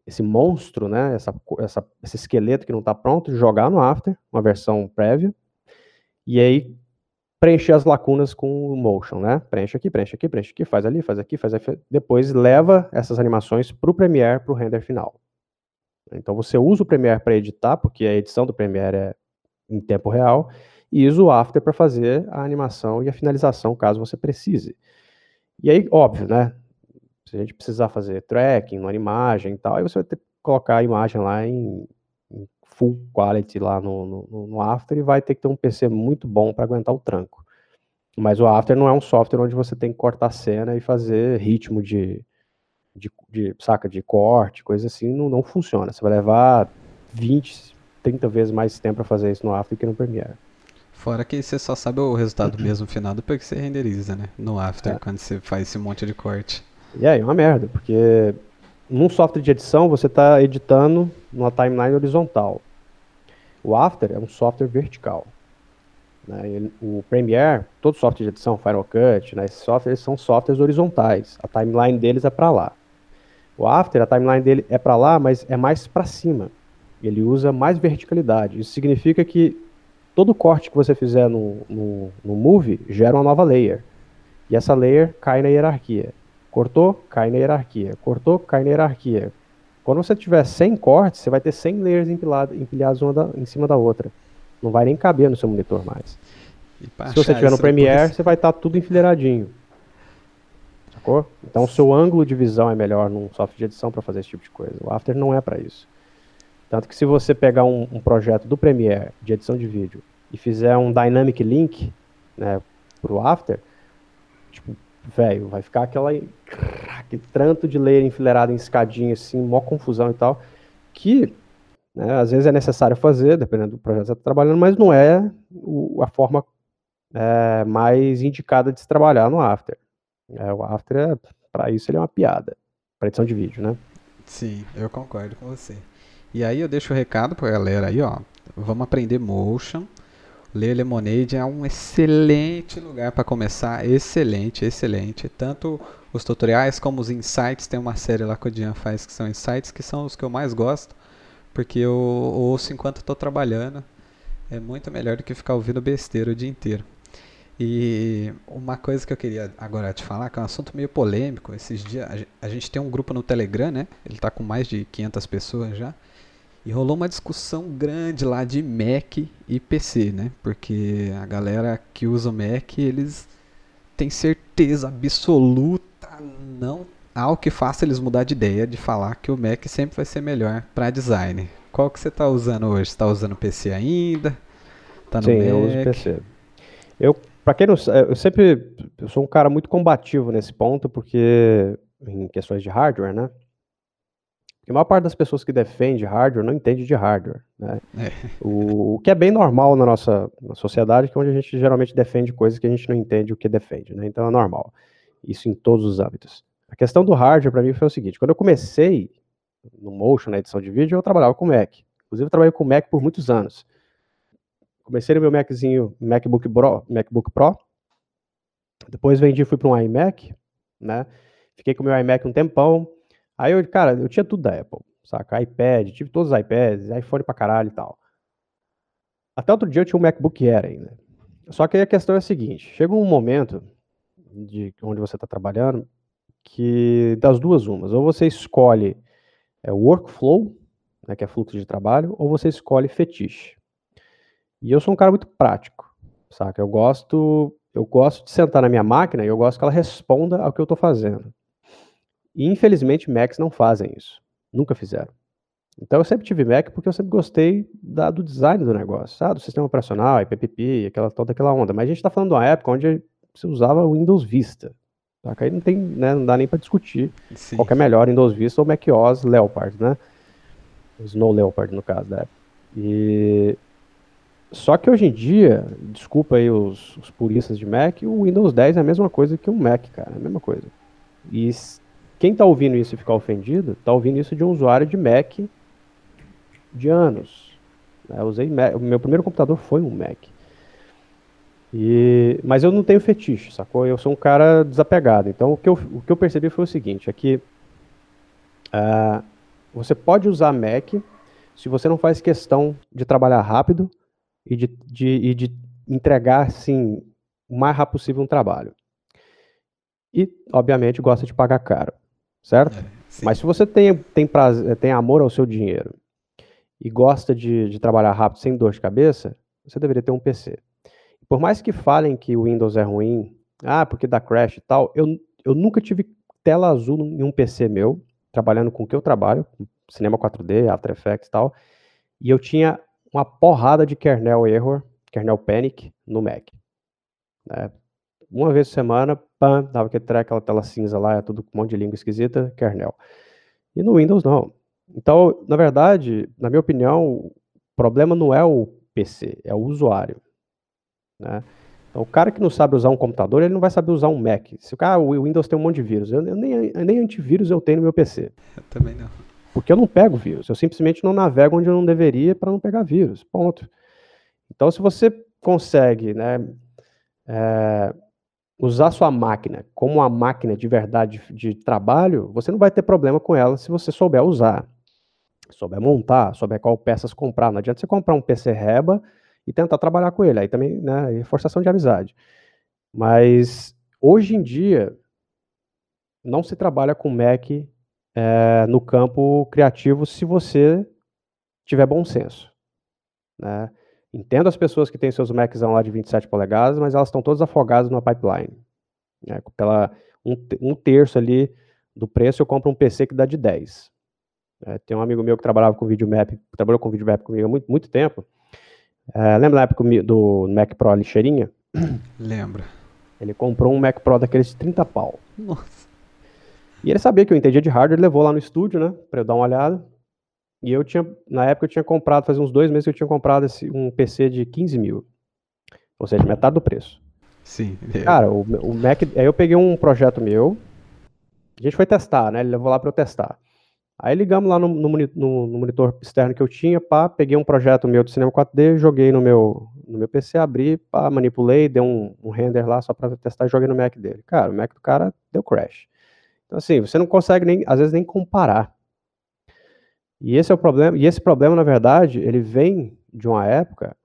esse monstro, né, essa, essa- esse esqueleto que não está pronto, jogar no After, uma versão prévia, e aí preencher as lacunas com o Motion, né? Preenche aqui, preenche aqui, preenche aqui, faz ali, faz aqui, faz aqui. Depois leva essas animações para o Premiere, para o render final. Então você usa o Premiere para editar, porque a edição do Premiere é em tempo real, e usa o After para fazer a animação e a finalização, caso você precise. E aí, óbvio, né? Se a gente precisar fazer tracking numa imagem e tal, aí você vai ter que colocar a imagem lá em, em full quality lá no, no, no After e vai ter que ter um PC muito bom para aguentar o tranco. Mas o After não é um software onde você tem que cortar cena e fazer ritmo de, de, de saca, de corte, coisa assim, não, não funciona. Você vai levar 20, 30 vezes mais tempo para fazer isso no After que no Premiere. Fora que você só sabe o resultado mesmo final depois que você renderiza, né? No After, É. quando você faz esse monte de corte. E aí, é uma merda, porque num software de edição, você está editando numa timeline horizontal. O After é um software vertical. Né? O Premiere, todo software de edição, Final Cut, né, esses softwares são softwares horizontais. A timeline deles é para lá. O After, a timeline dele é para lá, mas é mais para cima. Ele usa mais verticalidade. Isso significa que todo corte que você fizer no, no, no Movie gera uma nova layer. E essa layer cai na hierarquia. Cortou, cai na hierarquia. Cortou, cai na hierarquia. Quando você tiver 100 cortes, você vai ter 100 layers empilhadas, empilhadas uma da, em cima da outra. Não vai nem caber no seu monitor mais. Se você tiver no Premiere, você vai estar tá tudo enfileiradinho. Sacou? Então o seu ângulo de visão é melhor num software de edição para fazer esse tipo de coisa. O After não é para isso. Tanto que se você pegar um, um, projeto do Premiere de edição de vídeo e fizer um Dynamic Link né, pro After, tipo, velho, vai ficar aquela, aquele tranto de layer enfileirado em escadinha, assim, mó confusão e tal, que né, às vezes é necessário fazer, dependendo do projeto que você está trabalhando, mas não é o, a forma é, mais indicada de se trabalhar no After. É, o After, é, para isso, ele é uma piada, para edição de vídeo, né? Sim, eu concordo com você. E aí eu deixo o recado para a galera aí, ó, vamos aprender Motion, Ler Lemonade é um excelente lugar para começar, excelente, excelente. Tanto os tutoriais como os insights, tem uma série lá que o Dian faz que são insights, que são os que eu mais gosto, porque eu ouço enquanto estou trabalhando. É muito melhor do que ficar ouvindo besteira o dia inteiro. E uma coisa que eu queria agora te falar, que é um assunto meio polêmico, esses dias a gente tem um grupo no Telegram, né? Ele está com mais de 500 pessoas já. E rolou uma discussão grande lá de Mac e PC, né? Porque a galera que usa o Mac, eles têm certeza absoluta não há o que faça eles mudar de ideia de falar que o Mac sempre vai ser melhor para design. Qual que você está usando hoje? Está usando PC ainda? Tá no Sim, Mac? eu uso PC. Eu, para quem não eu sempre eu sou um cara muito combativo nesse ponto, porque em questões de hardware, né? Porque a maior parte das pessoas que defende hardware não entende de hardware. Né? É. O, o, que é bem normal na nossa na sociedade, que é onde a gente geralmente defende coisas que a gente não entende o que defende. Né? Então é normal. Isso em todos os âmbitos. A questão do hardware para mim foi o seguinte: quando eu comecei no Motion, na edição de vídeo, eu trabalhava com Mac. Inclusive, eu trabalhei com Mac por muitos anos. Comecei no meu Maczinho, MacBook Pro, MacBook Pro. Depois vendi, fui para um iMac, né? Fiquei com o meu iMac um tempão. Aí eu, cara, eu tinha tudo da Apple, saca? iPad, tive todos os iPads, iPhone pra caralho e tal. Até outro dia eu tinha um MacBook Air ainda. Só que a questão é a seguinte: chega um momento de onde você está trabalhando que das duas umas, ou você escolhe é, workflow, né, que é fluxo de trabalho, ou você escolhe fetiche. E eu sou um cara muito prático, saca? Eu gosto, eu gosto de sentar na minha máquina e eu gosto que ela responda ao que eu estou fazendo. E infelizmente Macs não fazem isso. Nunca fizeram. Então eu sempre tive Mac porque eu sempre gostei da, do design do negócio, ah, do sistema operacional, IPPP, aquela, toda aquela onda. Mas a gente está falando de uma época onde você usava o Windows Vista. Tá? Aí não, tem, né, não dá nem para discutir Sim. qual é melhor, Windows Vista ou Mac OS Leopard, né? Snow Leopard, no caso da época. E... Só que hoje em dia, desculpa aí os, os puristas de Mac, o Windows 10 é a mesma coisa que um Mac, cara, é a mesma coisa. E quem está ouvindo isso e ficar ofendido, está ouvindo isso de um usuário de Mac de anos. Eu usei Mac, o meu primeiro computador foi um Mac. E, mas eu não tenho fetiche, sacou? Eu sou um cara desapegado. Então o que eu, o que eu percebi foi o seguinte: é que uh, você pode usar Mac se você não faz questão de trabalhar rápido e de, de, e de entregar assim, o mais rápido possível um trabalho. E, obviamente, gosta de pagar caro certo? É, Mas se você tem, tem, prazer, tem amor ao seu dinheiro e gosta de, de trabalhar rápido sem dor de cabeça, você deveria ter um PC. Por mais que falem que o Windows é ruim, ah, porque dá crash e tal, eu, eu nunca tive tela azul em um PC meu, trabalhando com o que eu trabalho, cinema 4D, After Effects e tal, e eu tinha uma porrada de kernel error, kernel panic no Mac. Né? Uma vez por semana, pam, dava aquele treco, aquela tela cinza lá, é tudo com um monte de língua esquisita, kernel. E no Windows não. Então, na verdade, na minha opinião, o problema não é o PC, é o usuário. Né? Então, o cara que não sabe usar um computador, ele não vai saber usar um Mac. Se o cara, o Windows tem um monte de vírus, eu, eu nem, nem antivírus eu tenho no meu PC. Eu também não. Porque eu não pego vírus, eu simplesmente não navego onde eu não deveria para não pegar vírus. Ponto. Então, se você consegue né, é, usar sua máquina como uma máquina de verdade de trabalho, você não vai ter problema com ela se você souber usar, souber montar, souber qual peças comprar. Não adianta você comprar um PC Reba e tentar trabalhar com ele. Aí também, né, é forçação de amizade. Mas hoje em dia não se trabalha com Mac é, no campo criativo se você tiver bom senso. Né? Entendo as pessoas que têm seus Macs lá de 27 polegadas, mas elas estão todas afogadas numa pipeline. Né? Pela um, um, terço ali do preço, eu compro um PC que dá de 10. É, tem um amigo meu que trabalhava com videomap, trabalhou com videomap comigo há muito, muito tempo. É, lembra na época do Mac Pro lixeirinha? Lembra. Ele comprou um Mac Pro daqueles de 30 pau. Nossa. E ele sabia que eu entendia de hardware, levou lá no estúdio, né, pra eu dar uma olhada. E eu tinha, na época eu tinha comprado, fazia uns dois meses que eu tinha comprado esse, um PC de 15 mil. Ou seja, metade do preço. Sim. É. Cara, o, o Mac, aí eu peguei um projeto meu, a gente foi testar, né, ele levou lá para eu testar. Aí ligamos lá no, no, no, no, monitor externo que eu tinha, pá, peguei um projeto meu do cinema 4D, joguei no meu, no meu PC, abri, pá, manipulei, dei um, um render lá só para testar e joguei no Mac dele. Cara, o Mac do cara deu crash. Então, assim, você não consegue nem, às vezes, nem comparar. E esse é o problema, e esse problema, na verdade, ele vem de uma época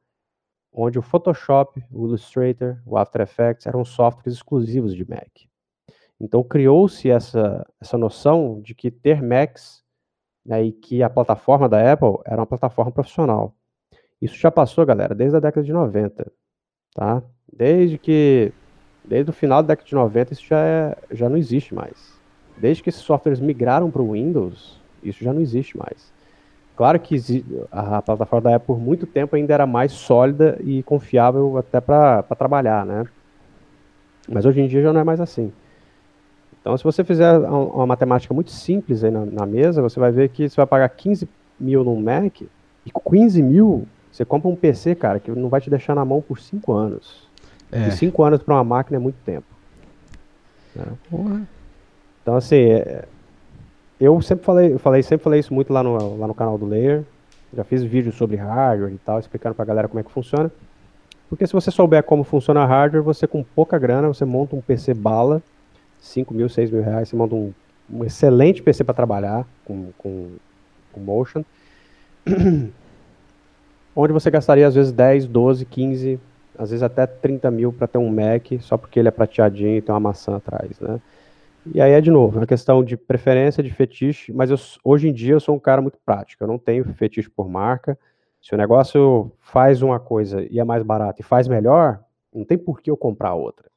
onde o Photoshop, o Illustrator, o After Effects eram softwares exclusivos de Mac. Então criou-se essa, essa noção de que ter Macs né, e que a plataforma da Apple era uma plataforma profissional. Isso já passou, galera, desde a década de 90, tá? Desde que, desde o final da década de 90, isso já, é, já não existe mais. Desde que esses softwares migraram para o Windows, isso já não existe mais. Claro que a plataforma da Apple por muito tempo ainda era mais sólida e confiável até para trabalhar, né? Mas hoje em dia já não é mais assim. Então, se você fizer uma matemática muito simples aí na, na, mesa, você vai ver que você vai pagar 15 mil num Mac e com 15 mil você compra um PC, cara, que não vai te deixar na mão por 5 anos. É. E 5 anos para uma máquina é muito tempo. Né? Então, assim, é, eu sempre falei, falei, sempre falei isso muito lá no, lá no canal do Layer. Já fiz vídeos sobre hardware e tal, explicando pra galera como é que funciona. Porque se você souber como funciona hardware, você com pouca grana, você monta um PC bala 5 mil, 6 mil reais, você monta um, um excelente PC para trabalhar com, com, com Motion, onde você gastaria às vezes 10, 12, 15, às vezes até 30 mil para ter um Mac, só porque ele é prateadinho e tem uma maçã atrás, né? E aí é de novo, uma questão de preferência, de fetiche, mas eu, hoje em dia eu sou um cara muito prático, eu não tenho fetiche por marca. Se o negócio faz uma coisa e é mais barato e faz melhor, não tem por que eu comprar outra.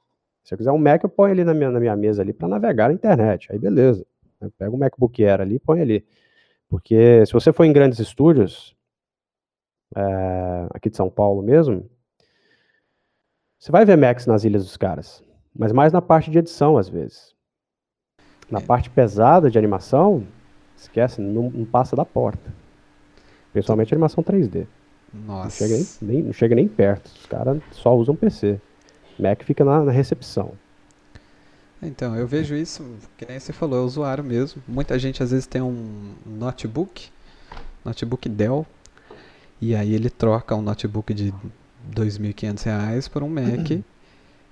Se eu quiser um Mac, eu ponho ali na minha, na minha mesa ali para navegar na internet. Aí beleza. Eu pego o MacBook Air ali e põe ali. Porque se você for em grandes estúdios, é, aqui de São Paulo mesmo, você vai ver Macs nas ilhas dos caras. Mas mais na parte de edição, às vezes. Na é. parte pesada de animação, esquece, não, não passa da porta. Principalmente animação 3D. Nossa. Não chega nem, nem, não chega nem perto. Os caras só usam PC. Mac fica na, na recepção. Então, eu vejo isso, que nem você falou, é usuário mesmo. Muita gente às vezes tem um notebook, notebook Dell, e aí ele troca um notebook de R$ 2.500 por um Mac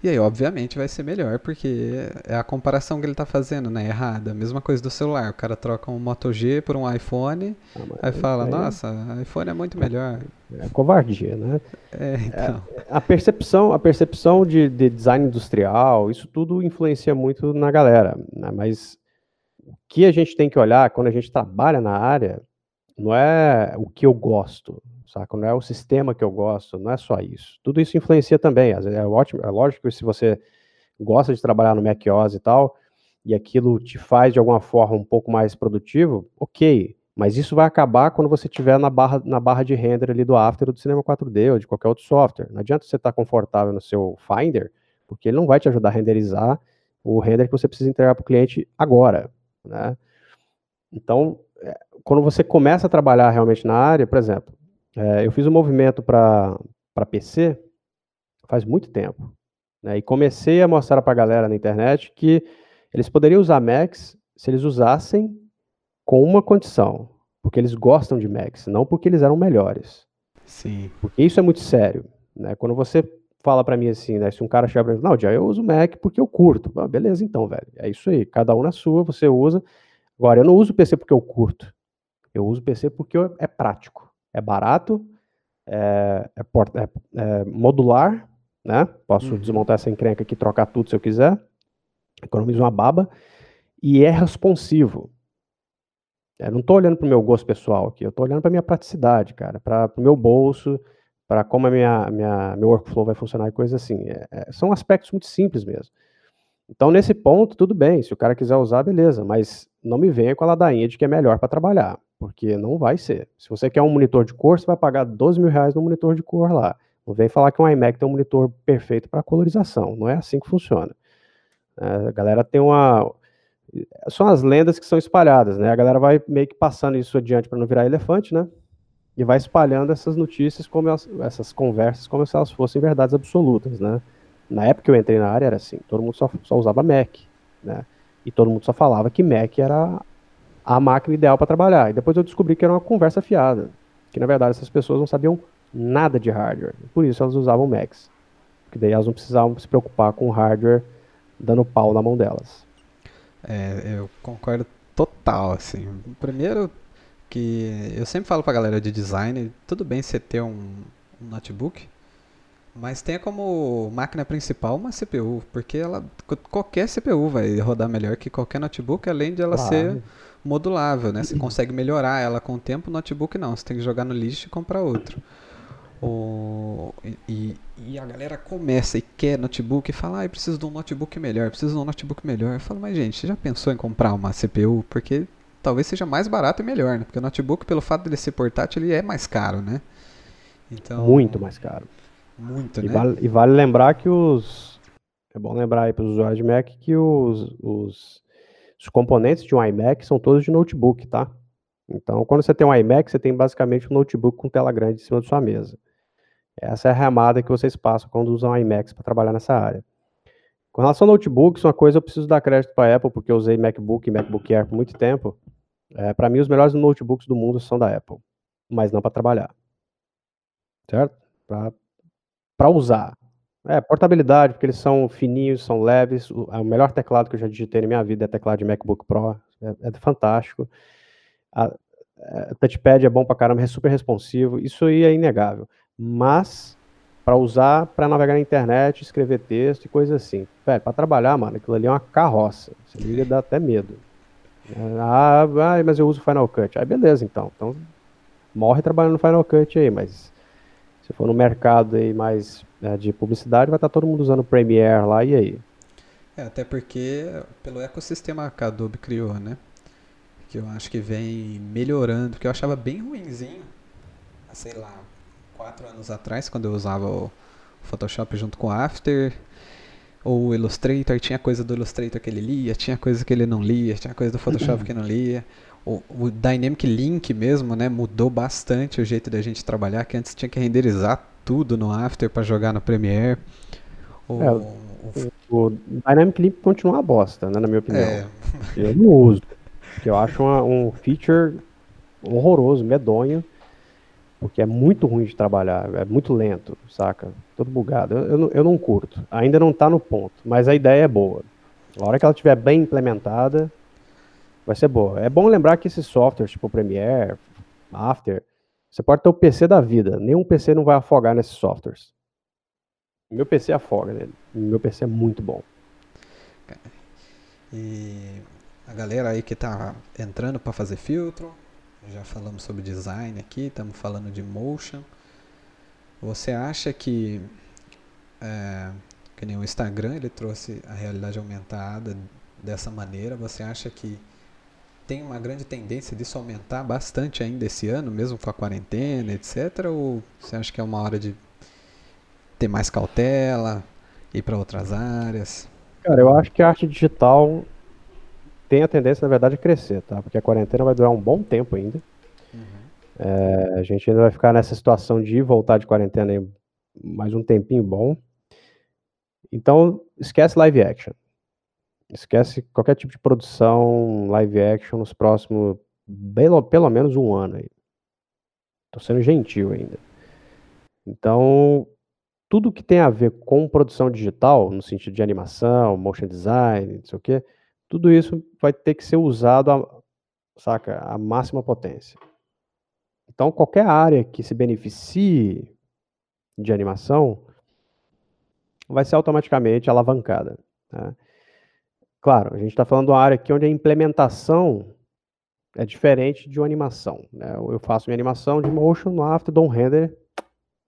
E aí, obviamente, vai ser melhor, porque é a comparação que ele está fazendo, né? Errada. Mesma coisa do celular. O cara troca um Moto G por um iPhone, ah, aí fala, nossa, iPhone é muito melhor. É covardia, né? É, então. É, a percepção, a percepção de, de, design industrial, isso tudo influencia muito na galera, né? Mas o que a gente tem que olhar quando a gente trabalha na área não é o que eu gosto, saca? Não é o sistema que eu gosto, não é só isso. Tudo isso influencia também. É, ótimo, é lógico que se você gosta de trabalhar no Mac OS e tal, e aquilo te faz de alguma forma um pouco mais produtivo, ok. Mas isso vai acabar quando você estiver na barra, na barra de render ali do After ou do Cinema 4D ou de qualquer outro software. Não adianta você estar confortável no seu Finder, porque ele não vai te ajudar a renderizar o render que você precisa entregar para o cliente agora. Né? Então, é, quando você começa a trabalhar realmente na área, por exemplo, é, eu fiz um movimento para PC faz muito tempo. Né? E comecei a mostrar para a galera na internet que eles poderiam usar Macs se eles usassem com uma condição, porque eles gostam de Macs, não porque eles eram melhores. Sim. Porque isso é muito sério. Né? Quando você fala para mim assim, né? Se um cara chega pra mim, não, já eu uso Mac porque eu curto. Ah, beleza, então, velho. É isso aí. Cada um na sua, você usa. Agora, eu não uso PC porque eu curto. Eu uso PC porque é prático. É barato, é, é, é, é modular, né? Posso uhum. desmontar essa encrenca aqui, trocar tudo se eu quiser. Economizo uma baba. E é responsivo. Eu não estou olhando para o meu gosto pessoal aqui, eu estou olhando para minha praticidade, cara, para o meu bolso, para como a minha, minha, meu workflow vai funcionar e coisas assim. É, é, são aspectos muito simples mesmo. Então, nesse ponto, tudo bem, se o cara quiser usar, beleza, mas não me venha com a ladainha de que é melhor para trabalhar, porque não vai ser. Se você quer um monitor de cor, você vai pagar 12 mil reais no monitor de cor lá. Não vem falar que um iMac tem um monitor perfeito para colorização, não é assim que funciona. É, a galera tem uma. São as lendas que são espalhadas, né? A galera vai meio que passando isso adiante para não virar elefante, né? e vai espalhando essas notícias, como elas, essas conversas, como se elas fossem verdades absolutas, né? Na época que eu entrei na área era assim, todo mundo só, só usava Mac, né? E todo mundo só falava que Mac era a máquina ideal para trabalhar. E depois eu descobri que era uma conversa fiada, que na verdade essas pessoas não sabiam nada de hardware. Por isso elas usavam Macs. Porque daí elas não precisavam se preocupar com o hardware dando pau na mão delas. É, eu concordo total, assim. Primeiro, que eu sempre falo pra galera de design, tudo bem você ter um, um notebook, mas tenha como máquina principal uma CPU, porque ela qualquer CPU vai rodar melhor que qualquer notebook, além de ela claro. ser modulável, né? Você consegue melhorar ela com o tempo, notebook não, você tem que jogar no lixo e comprar outro. O, e, e, a galera começa e quer notebook e fala, ah, eu preciso de um notebook melhor, preciso de um notebook melhor. Eu falo, mas gente, você já pensou em comprar uma CPU? Porque talvez seja mais barato e melhor, né? Porque o notebook, pelo fato dele ser portátil, ele é mais caro, né? Então, muito mais caro. Muito, e né? Vale, e vale lembrar que os. É bom lembrar aí para os usuários de Mac que os, os, os componentes de um iMac são todos de notebook, tá? Então, quando você tem um iMac, você tem basicamente um notebook com tela grande em cima da sua mesa. Essa é a remada que vocês passam quando usam iMacs para trabalhar nessa área. Com relação a notebooks, uma coisa eu preciso dar crédito para a Apple, porque eu usei MacBook e MacBook Air por muito tempo. É, para mim, os melhores notebooks do mundo são da Apple, mas não para trabalhar. Certo? Para usar. É, portabilidade, porque eles são fininhos, são leves. O, é o melhor teclado que eu já digitei na minha vida é teclado de MacBook Pro. É, é fantástico. A, a, é, touchpad é bom para caramba, é super responsivo. Isso aí é inegável. Mas, para usar, para navegar na internet, escrever texto e coisas assim. Para trabalhar, mano, aquilo ali é uma carroça. Você liga dá até medo. Ah, ah, mas eu uso Final Cut. Aí beleza, então. Então morre trabalhando no Final Cut aí, mas se for no mercado aí mais né, de publicidade, vai estar todo mundo usando Premiere lá e aí. É, até porque pelo ecossistema que a Adobe criou, né? Que eu acho que vem melhorando, porque eu achava bem ruinzinho, sei lá, quatro anos atrás, quando eu usava o Photoshop junto com o After, ou o Illustrator, tinha coisa do Illustrator que ele lia, tinha coisa que ele não lia, tinha coisa do Photoshop que não lia. O, o Dynamic Link mesmo, né, mudou bastante o jeito da gente trabalhar, que antes tinha que renderizar tudo no After para jogar no Premiere. O, é, o, o, Dynamic Link continua uma bosta, né, na minha opinião. É. Eu não uso, porque eu acho uma, um feature horroroso, medonho porque é muito ruim de trabalhar, é muito lento, saca? Todo bugado. Eu, eu, eu não curto. Ainda não está no ponto, mas a ideia é boa. A hora que ela estiver bem implementada, vai ser boa. É bom lembrar que esses softwares, tipo Premiere, After, você pode ter o PC da vida. Nenhum PC não vai afogar nesses softwares. Meu PC afoga nele. Meu PC é muito bom. E a galera aí que está entrando para fazer filtro, já falamos sobre design aqui, estamos falando de motion. Você acha que, é, que nem o Instagram ele trouxe a realidade aumentada dessa maneira? Você acha que tem uma grande tendência disso aumentar bastante ainda esse ano, mesmo com a quarentena, etc? Ou você acha que é uma hora de ter mais cautela, ir para outras áreas? Cara, eu acho que a arte digital tem a tendência, na verdade, a crescer, tá? Porque a quarentena vai durar um bom tempo ainda. Uhum. É, a gente ainda vai ficar nessa situação de voltar de quarentena mais um tempinho bom. Então, esquece live action. Esquece qualquer tipo de produção live action nos próximos, pelo, pelo menos um ano aí. Tô sendo gentil ainda. Então, tudo que tem a ver com produção digital, no sentido de animação, motion design, não sei o quê, tudo isso vai ter que ser usado a, saca, a máxima potência. Então, qualquer área que se beneficie de animação vai ser automaticamente alavancada. Né? Claro, a gente está falando de uma área aqui onde a implementação é diferente de uma animação. Né? Eu faço minha animação de motion no After, dou um render,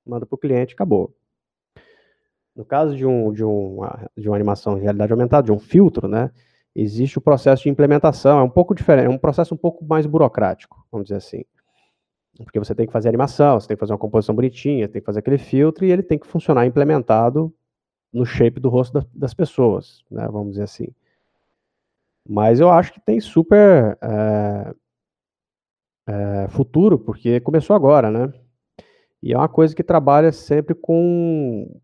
mando para o cliente, acabou. No caso de, um, de, um, de uma animação de realidade aumentada, de um filtro, né, existe o processo de implementação, é um pouco diferente, é um processo um pouco mais burocrático, vamos dizer assim. Porque você tem que fazer animação, você tem que fazer uma composição bonitinha, tem que fazer aquele filtro e ele tem que funcionar implementado no shape do rosto da, das pessoas, né, vamos dizer assim. Mas eu acho que tem super é, é, futuro, porque começou agora, né? E é uma coisa que trabalha sempre com,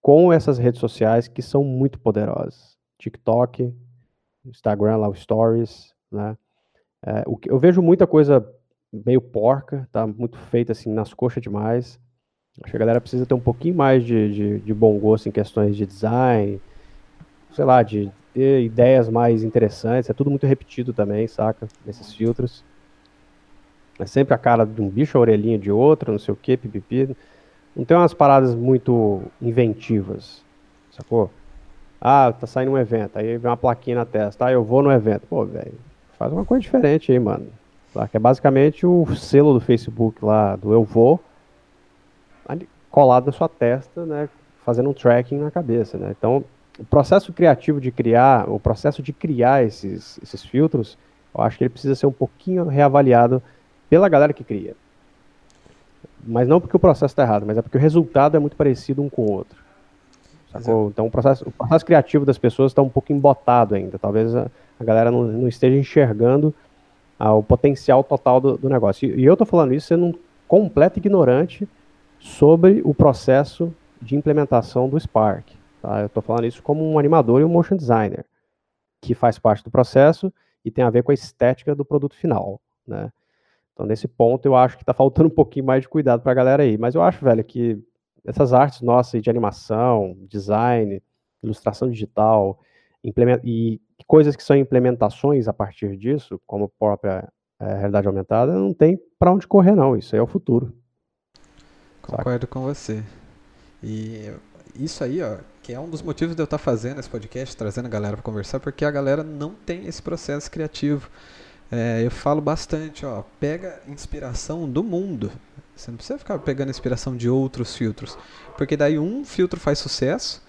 com essas redes sociais que são muito poderosas. TikTok, Instagram, lá, Stories, né? É, o que, eu vejo muita coisa meio porca, tá muito feita assim nas coxas demais. Acho que a galera precisa ter um pouquinho mais de, de, de bom gosto em questões de design, sei lá, de ter ideias mais interessantes. É tudo muito repetido também, saca? Nesses filtros. É sempre a cara de um bicho, a orelhinha de outro, não sei o que, pipipi. Não tem umas paradas muito inventivas, sacou? Ah, tá saindo um evento, aí vem uma plaquinha na testa, ah, eu vou no evento. Pô, velho, faz uma coisa diferente aí, mano. Que é basicamente o selo do Facebook lá, do eu vou, colado na sua testa, né, fazendo um tracking na cabeça, né. Então, o processo criativo de criar, o processo de criar esses, esses filtros, eu acho que ele precisa ser um pouquinho reavaliado pela galera que cria. Mas não porque o processo está errado, mas é porque o resultado é muito parecido um com o outro. Então o processo, o processo criativo das pessoas está um pouco embotado ainda. Talvez a, a galera não, não, esteja enxergando ah, o potencial total do, do negócio. E, e eu estou falando isso sendo um completo ignorante sobre o processo de implementação do Spark. Tá? Eu estou falando isso como um animador e um motion designer, que faz parte do processo e tem a ver com a estética do produto final. Né? Então, nesse ponto, eu acho que está faltando um pouquinho mais de cuidado para a galera aí. Mas eu acho, velho, que essas artes nossas de animação, design, ilustração digital, e coisas que são implementações a partir disso, como a própria é, realidade aumentada, não tem para onde correr, não. Isso aí é o futuro. Concordo com você. E isso aí, ó, que é um dos motivos de eu estar fazendo esse podcast, trazendo a galera para conversar, porque a galera não tem esse processo criativo. É, eu falo bastante, ó, pega inspiração do mundo. Você não precisa ficar pegando inspiração de outros filtros, porque daí um filtro faz sucesso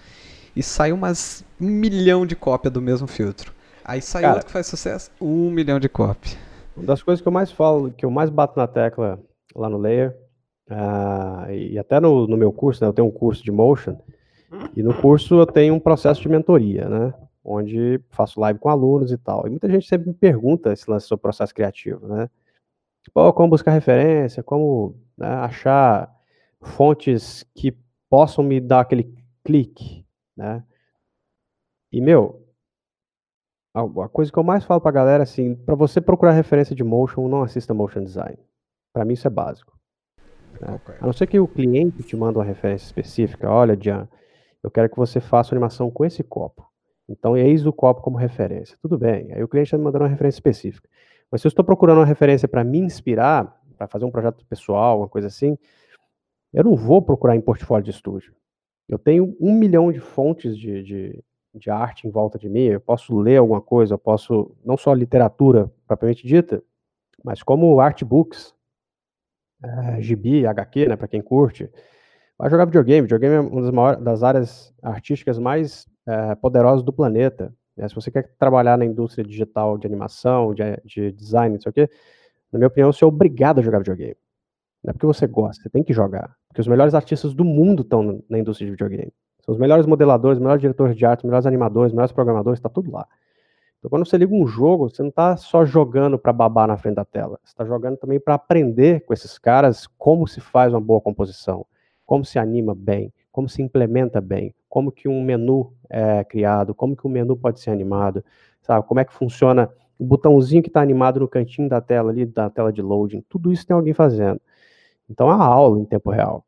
e sai umas um milhão de cópia do mesmo filtro. Aí sai Cara, outro que faz sucesso, um milhão de cópia. Uma das coisas que eu mais falo, que eu mais bato na tecla lá no Layer, uh, e até no, no meu curso, né, eu tenho um curso de Motion, e no curso eu tenho um processo de mentoria, né? onde faço live com alunos e tal. E muita gente sempre me pergunta esse lance sobre processo criativo, né? Tipo, como buscar referência, como né, achar fontes que possam me dar aquele clique, né? E, meu, a, coisa que eu mais falo pra galera, assim, para você procurar referência de motion, não assista motion design. Para mim isso é básico. Né? A não ser que o cliente te manda uma referência específica, olha, Jan, eu quero que você faça uma animação com esse copo. Então, eis o copo como referência. Tudo bem, aí o cliente está me mandando uma referência específica. Mas se eu estou procurando uma referência para me inspirar, para fazer um projeto pessoal, uma coisa assim, eu não vou procurar em portfólio de estúdio. Eu tenho um milhão de fontes de, de, de arte em volta de mim, eu posso ler alguma coisa, eu posso, não só literatura propriamente dita, mas como artbooks, é, gibi, HQ, né, para quem curte. Vai jogar videogame. Videogame é uma das, maiores, das áreas artísticas mais é, poderosos do planeta. Né? Se você quer trabalhar na indústria digital de animação, de, de design, não sei o quê, na minha opinião, você é obrigado a jogar videogame. Não é porque você gosta, você tem que jogar. Porque os melhores artistas do mundo estão na indústria de videogame. São os melhores modeladores, os melhores diretores de arte, os melhores animadores, os melhores programadores, está tudo lá. Então, quando você liga um jogo, você não está só jogando para babar na frente da tela. Você está jogando também para aprender com esses caras como se faz uma boa composição, como se anima bem, como se implementa bem, como que um menu é criado, como que um menu pode ser animado, sabe? Como é que funciona o botãozinho que está animado no cantinho da tela ali, da tela de loading, tudo isso tem alguém fazendo. Então, a aula em tempo real.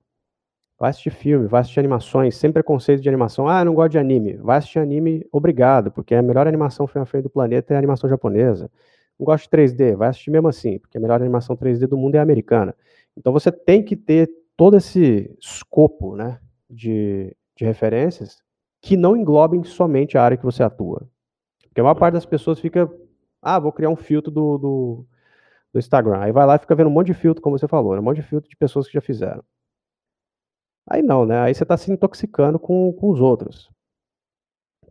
Vai assistir filme, vai assistir animações, sem preconceito de animação. Ah, não gosto de anime. Vai assistir anime, obrigado, porque a melhor animação frame do planeta é a animação japonesa. Não gosto de 3D, vai assistir mesmo assim, porque a melhor animação 3D do mundo é a americana. Então você tem que ter todo esse escopo né, de, de referências que não englobem somente a área que você atua. Porque a maior parte das pessoas fica, ah, vou criar um filtro do, do, do Instagram. Aí vai lá e fica vendo um monte de filtro, como você falou, né, um monte de filtro de pessoas que já fizeram. Aí não, né? Aí você está se intoxicando com, com os outros.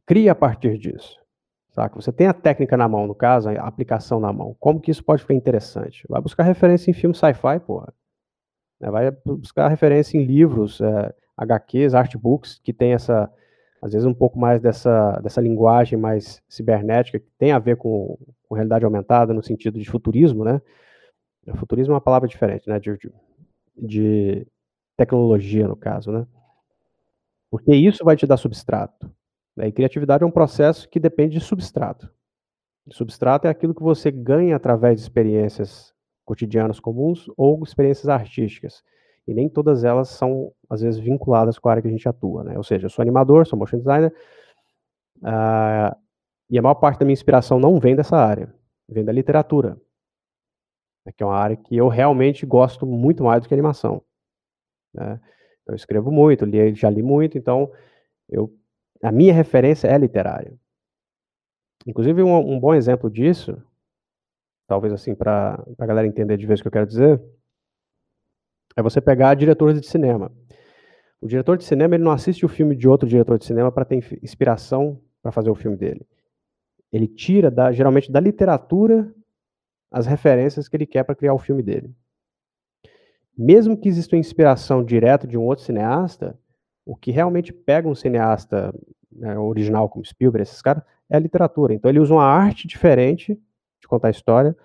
Cria a partir disso. Saca? Você tem a técnica na mão, no caso, a aplicação na mão. Como que isso pode ficar interessante? Vai buscar referência em filme sci-fi, porra. Né? Vai buscar referência em livros, é, HQs, artbooks, que tem essa, às vezes um pouco mais dessa, dessa linguagem mais cibernética, que tem a ver com, com realidade aumentada, no sentido de futurismo, né? Futurismo é uma palavra diferente, né? de, de tecnologia, no caso, né? Porque isso vai te dar substrato. Né? E criatividade é um processo que depende de substrato. substrato é aquilo que você ganha através de experiências cotidianas comuns ou experiências artísticas. E nem todas elas são, às vezes, vinculadas com a área que a gente atua. Né? Ou seja, eu sou animador, sou motion designer, uh, e a maior parte da minha inspiração não vem dessa área, vem da literatura, né? que é uma área que eu realmente gosto muito mais do que animação. Né? Eu escrevo muito, li, já li muito, então eu, a minha referência é literária. Inclusive, um, um bom exemplo disso, talvez assim, para a galera entender de vez o que eu quero dizer, é você pegar diretores de cinema. O diretor de cinema ele não assiste o filme de outro diretor de cinema para ter inspiração para fazer o filme dele. Ele tira, da, geralmente, da literatura as referências que ele quer para criar o filme dele mesmo que exista uma inspiração direta de um outro cineasta, o que realmente pega um cineasta né, original como Spielberg, esses caras, é a literatura. Então ele usa uma arte diferente contar a história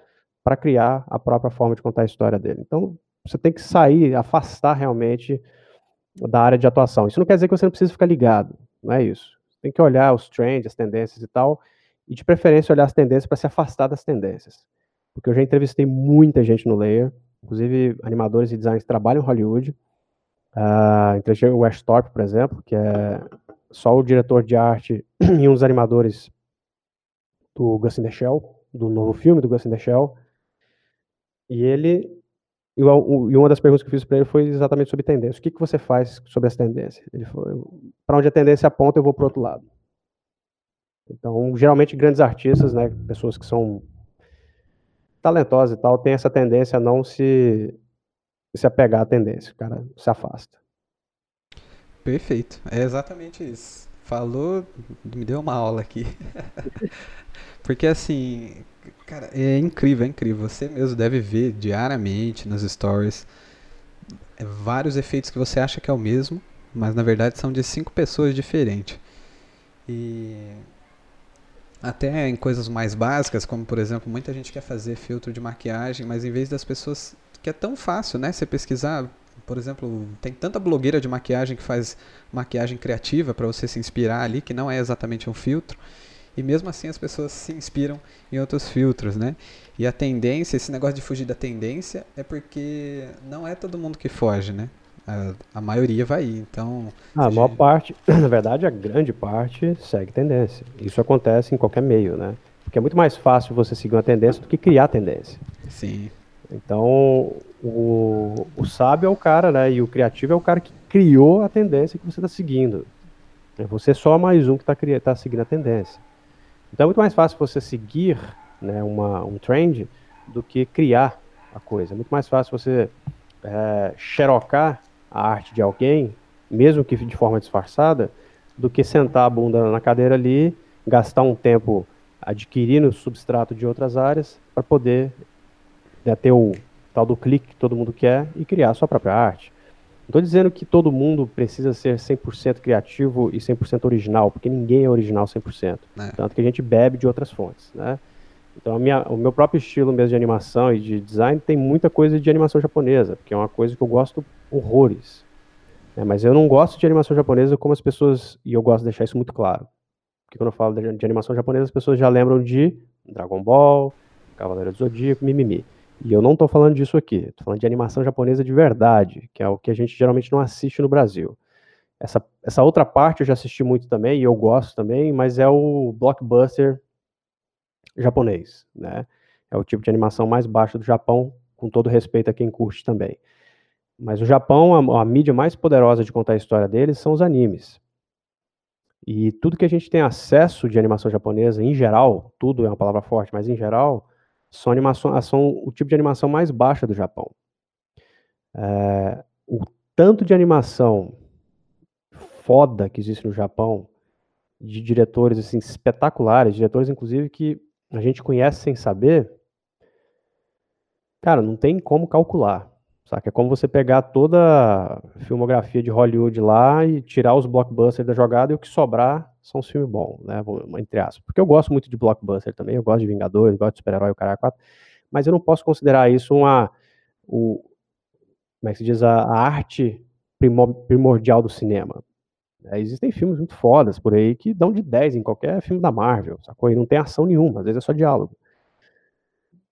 para criar a própria forma de contar a história dele. Então você tem que sair, afastar realmente da área de atuação. Isso não quer dizer que você não precisa ficar ligado, não é isso. Tem que olhar os trends, as tendências e tal, e de preferência olhar as tendências para se afastar das tendências. Porque eu já entrevistei muita gente no Layer, Inclusive, animadores e designers trabalham em Hollywood. Uh, entrevistei o Wes Thorpe, por exemplo, que é só o diretor de arte e um dos animadores do Gus in the Shell, do novo filme do Gus in the Shell. E ele e uma das perguntas que eu fiz para ele foi exatamente sobre tendência. O que, que você faz sobre as tendências? Ele falou, para onde a tendência aponta, eu vou para outro lado. Então, geralmente, grandes artistas, né, pessoas que são talentosa e tal, tem essa tendência a não se, se apegar à tendência. O cara se afasta. Perfeito. É exatamente isso. Falou, me deu uma aula aqui. Porque assim, cara, é incrível, é incrível. Você mesmo deve ver diariamente nas stories é, vários efeitos que você acha que é o mesmo, mas na verdade são de cinco pessoas diferentes. E até em coisas mais básicas, como por exemplo, muita gente quer fazer filtro de maquiagem, mas em vez das pessoas que é tão fácil, né, você pesquisar, por exemplo, tem tanta blogueira de maquiagem que faz maquiagem criativa para você se inspirar ali, que não é exatamente um filtro. E mesmo assim as pessoas se inspiram em outros filtros, né? E a tendência, esse negócio de fugir da tendência é porque não é todo mundo que foge, né? A, a maioria vai ir, então... A maior parte, na verdade, a grande parte segue tendência. Isso acontece em qualquer meio, né? Porque é muito mais fácil você seguir uma tendência do que criar tendência. Sim. Então, o, o sábio é o cara, né? E o criativo é o cara que criou a tendência que você está seguindo. É você só mais um que está tá seguindo a tendência. Então é muito mais fácil você seguir né, uma, um trend do que criar a coisa. É muito mais fácil você é, xerocar a arte de alguém, mesmo que de forma disfarçada, do que sentar a bunda na cadeira ali, gastar um tempo adquirindo substrato de outras áreas para poder né, ter o tal do clique que todo mundo quer e criar a sua própria arte. Não estou dizendo que todo mundo precisa ser 100% criativo e 100% original, porque ninguém é original 100%. É. Tanto que a gente bebe de outras fontes, né? Então, minha, o meu próprio estilo mesmo de animação e de design tem muita coisa de animação japonesa, porque é uma coisa que eu gosto horrores. É, mas eu não gosto de animação japonesa como as pessoas. E eu gosto de deixar isso muito claro. Porque quando eu falo de, de animação japonesa, as pessoas já lembram de Dragon Ball, Cavaleiro do Zodíaco, mimimi. E eu não estou falando disso aqui. Estou falando de animação japonesa de verdade, que é o que a gente geralmente não assiste no Brasil. Essa, essa outra parte eu já assisti muito também, e eu gosto também, mas é o blockbuster japonês, né? É o tipo de animação mais baixa do Japão, com todo respeito a quem curte também. Mas o Japão, a, a mídia mais poderosa de contar a história deles são os animes. E tudo que a gente tem acesso de animação japonesa, em geral, tudo é uma palavra forte, mas em geral, são, animação, são o tipo de animação mais baixa do Japão. É, o tanto de animação foda que existe no Japão, de diretores assim, espetaculares, diretores inclusive que a gente conhece sem saber, cara, não tem como calcular. Saca? É como você pegar toda a filmografia de Hollywood lá e tirar os blockbusters da jogada e o que sobrar são os filmes bons, né? Entre aspas. Porque eu gosto muito de blockbuster também, eu gosto de Vingadores, gosto de super-herói, o cara 4, mas eu não posso considerar isso uma. O, como é que se diz? A, a arte primordial do cinema. É, existem filmes muito fodas por aí que dão de 10 em qualquer filme da Marvel, sacou? E não tem ação nenhuma, às vezes é só diálogo.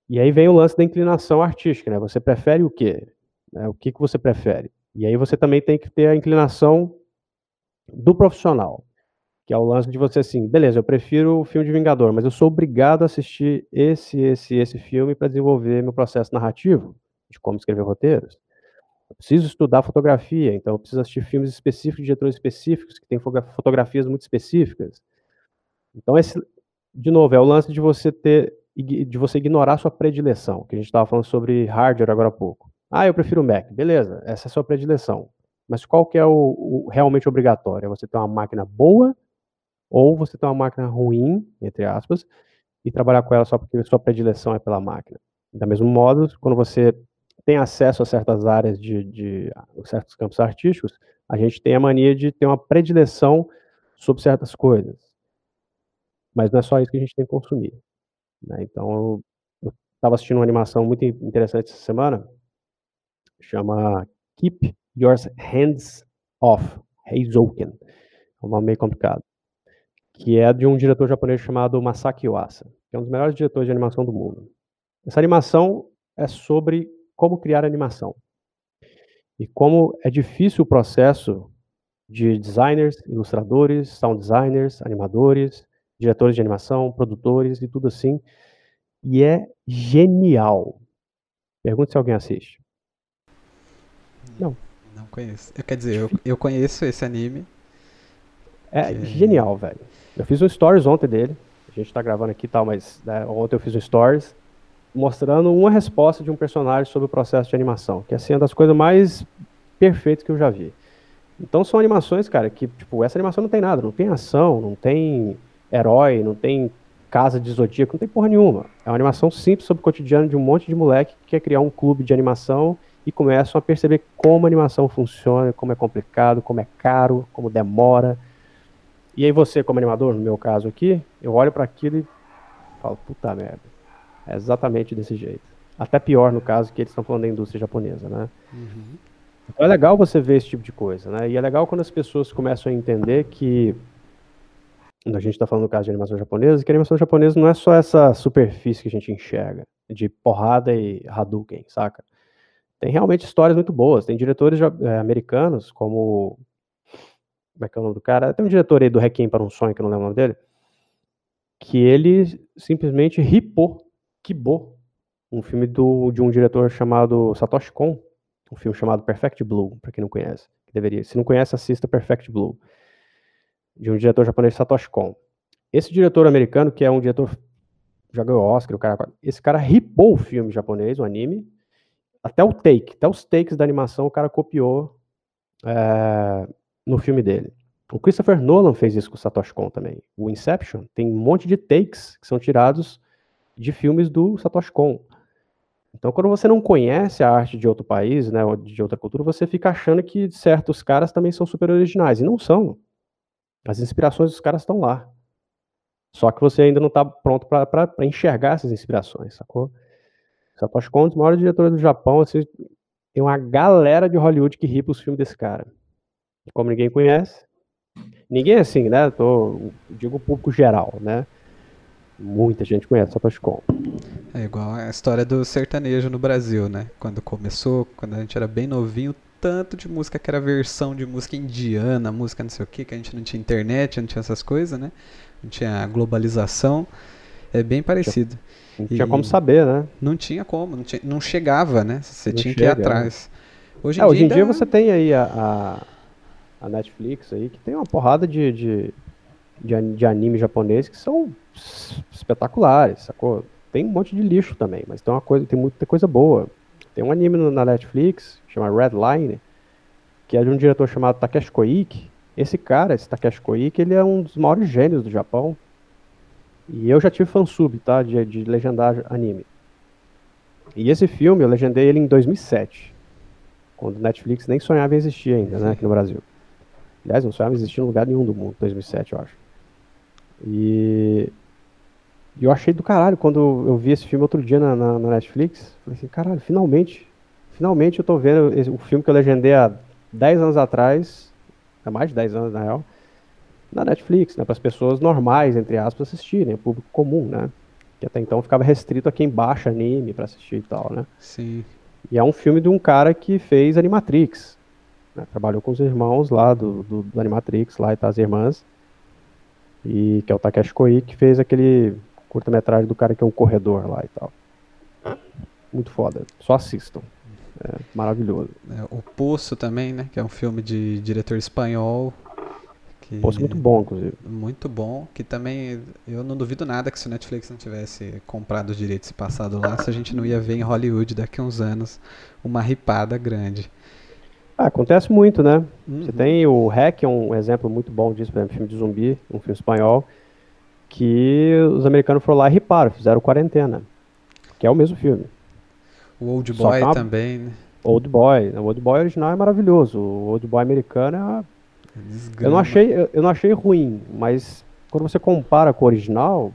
E aí vem o lance da inclinação artística, né? Você prefere o quê? Né? O que, que você prefere? E aí você também tem que ter a inclinação do profissional, que é o lance de você assim, beleza, eu prefiro o filme de Vingador, mas eu sou obrigado a assistir esse, esse, esse filme para desenvolver meu processo narrativo de como escrever roteiros. Eu preciso estudar fotografia, então eu preciso assistir filmes específicos, de diretores específicos, que têm fotografias muito específicas. Então, esse, de novo, é o lance de você ter, de você ignorar sua predileção, que a gente estava falando sobre hardware agora há pouco. Ah, eu prefiro o Mac. Beleza, essa é a sua predileção. Mas qual que é o, o realmente obrigatório? É você ter uma máquina boa ou você ter uma máquina ruim, entre aspas, e trabalhar com ela só porque sua predileção é pela máquina. Da mesmo modo, quando você tem acesso a certas áreas de, de certos campos artísticos, a gente tem a mania de ter uma predileção sobre certas coisas. Mas não é só isso que a gente tem que consumir. Né? Então, eu estava assistindo uma animação muito interessante essa semana, chama Keep Your Hands Off, Heizouken. É um nome meio complicado. Que é de um diretor japonês chamado Masaki Yuasa, que é um dos melhores diretores de animação do mundo. Essa animação é sobre como criar animação. E como é difícil o processo de designers, ilustradores, sound designers, animadores, diretores de animação, produtores e tudo assim. E é genial. Pergunta se alguém assiste. Não. Não conheço. Quer dizer, eu, eu conheço esse anime. É que... genial, velho. Eu fiz um stories ontem dele. A gente tá gravando aqui e tal, mas né, ontem eu fiz um stories mostrando uma resposta de um personagem sobre o processo de animação, que é assim, uma das coisas mais perfeitas que eu já vi. Então são animações, cara, que, tipo, essa animação não tem nada, não tem ação, não tem herói, não tem casa de zodíaco, não tem porra nenhuma. É uma animação simples sobre o cotidiano de um monte de moleque que quer criar um clube de animação e começam a perceber como a animação funciona, como é complicado, como é caro, como demora. E aí você, como animador, no meu caso aqui, eu olho para aquilo e falo, puta merda. É exatamente desse jeito. Até pior no caso que eles estão falando da indústria japonesa, né? Uhum. Então é legal você ver esse tipo de coisa, né? E é legal quando as pessoas começam a entender que a gente está falando no caso de animação japonesa, que a animação japonesa não é só essa superfície que a gente enxerga, de porrada e Hadouken, saca? Tem realmente histórias muito boas. Tem diretores é, americanos, como. Como é que é o nome do cara? Tem um diretor aí do Requiem para um Sonho, que eu não lembro o nome dele, que ele simplesmente ripou Kibo, um filme do, de um diretor chamado Satoshi Kon, um filme chamado Perfect Blue, para quem não conhece. Que deveria, se não conhece, assista Perfect Blue, de um diretor japonês Satoshi Kon. Esse diretor americano, que é um diretor já ganhou Oscar, o cara, esse cara ripou o filme japonês, o anime, até o take, até os takes da animação o cara copiou é, no filme dele. O Christopher Nolan fez isso com o Satoshi Kon também. O Inception tem um monte de takes que são tirados de filmes do Satoshi Kon. Então, quando você não conhece a arte de outro país, né, de outra cultura, você fica achando que certos caras também são super originais. E não são. As inspirações dos caras estão lá. Só que você ainda não está pronto para enxergar essas inspirações, sacou? Satoshi Kon, um dos maiores diretores do Japão, assim, tem uma galera de Hollywood que ri os filmes desse cara. como ninguém conhece, ninguém é assim, né? Tô, digo o público geral, né? Muita gente conhece Satoshi Kon. É igual a história do sertanejo no Brasil, né? Quando começou, quando a gente era bem novinho, tanto de música que era versão de música indiana, música não sei o que, que a gente não tinha internet, não tinha essas coisas, né? Não tinha globalização. É bem parecido. Não tinha como saber, né? Não tinha como, não, tinha, não chegava, né? Você não tinha chega, que ir atrás. Hoje em, é, dia, hoje em dia você tem aí a, a, a, Netflix aí, que tem uma porrada de, de, de, de anime japonês que são espetaculares, sacou? Tem um monte de lixo também, mas tem uma coisa, tem muita coisa boa. Tem um anime no, na Netflix, chama Red Line, que é de um diretor chamado Takeshi Koike. Esse cara, esse Takeshi Koike, ele é um dos maiores gênios do Japão. E eu já tive fansub, tá? De, de legendar anime. E esse filme, eu legendei ele em 2007. Quando Netflix nem sonhava em existir ainda, né? Aqui no Brasil. Aliás, não sonhava em existir em lugar nenhum do mundo, 2007, eu acho. E... e eu achei do caralho quando eu vi esse filme outro dia na, na, na Netflix. Falei assim, caralho, finalmente. Finalmente eu tô vendo esse, o filme que eu legendei há 10 anos atrás. Há mais de 10 anos, na real na Netflix, né, para as pessoas normais, entre aspas, assistirem, o público comum, né? Que até então ficava restrito a quem baixa anime para assistir e tal, né? Sim. E é um filme de um cara que fez Animatrix, né, trabalhou com os irmãos lá do, do, do Animatrix, lá e tá as irmãs, e que é o Takeshi Koi, que fez aquele curta-metragem do cara que é um corredor lá e tal. Muito foda, só assistam. É maravilhoso. É, o Poço também, né? Que é um filme de diretor espanhol, que muito bom, inclusive. Muito bom, que também eu não duvido nada que se o Netflix não tivesse comprado os direitos e passado lá, se a gente não ia ver em Hollywood daqui a uns anos uma ripada grande. Ah, acontece muito, né? Uhum. Você tem o Hack, é um exemplo muito bom disso, por exemplo, filme de zumbi, um filme espanhol, que os americanos foram lá e riparam, fizeram quarentena, que é o mesmo filme. O Old Boy uma... também, né? Old Boy, o Old Boy original é maravilhoso, o Old Boy americano é uma eu não achei, eu, eu, não achei ruim, mas quando você compara com o original,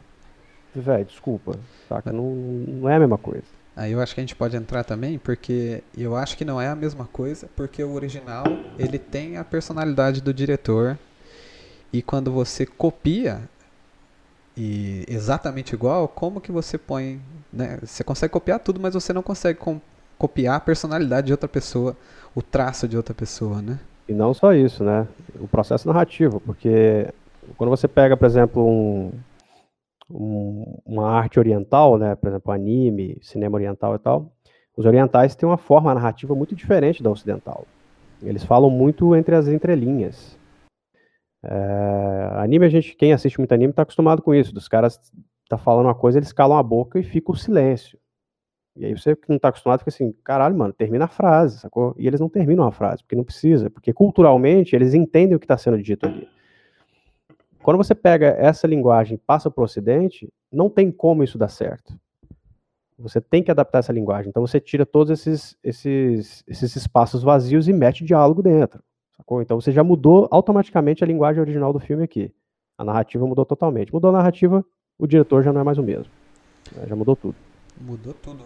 velho, desculpa, saca? Não, não é a mesma coisa. Aí eu acho que a gente pode entrar também, porque eu acho que não é a mesma coisa, porque o original, ele tem a personalidade do diretor, e quando você copia e exatamente igual, como que você põe, né? Você consegue copiar tudo, mas você não consegue copiar a personalidade de outra pessoa, o traço de outra pessoa, né? E não só isso, né? O processo narrativo, porque quando você pega, por exemplo, um, um, uma arte oriental, né? Por exemplo, anime, cinema oriental e tal, os orientais têm uma forma narrativa muito diferente da ocidental. Eles falam muito entre as entrelinhas. É, anime, a gente, quem assiste muito anime está acostumado com isso. Dos caras tá falando uma coisa, eles calam a boca e fica o silêncio. E aí você que não está acostumado fica assim, caralho, mano, termina a frase, sacou? E eles não terminam a frase, porque não precisa, porque culturalmente eles entendem o que está sendo dito ali. Quando você pega essa linguagem e passa para o Ocidente, não tem como isso dar certo. Você tem que adaptar essa linguagem. Então você tira todos esses, esses, esses espaços vazios e mete diálogo dentro. Sacou? Então você já mudou automaticamente a linguagem original do filme aqui. A narrativa mudou totalmente. Mudou a narrativa, o diretor já não é mais o mesmo. Já mudou tudo. Mudou tudo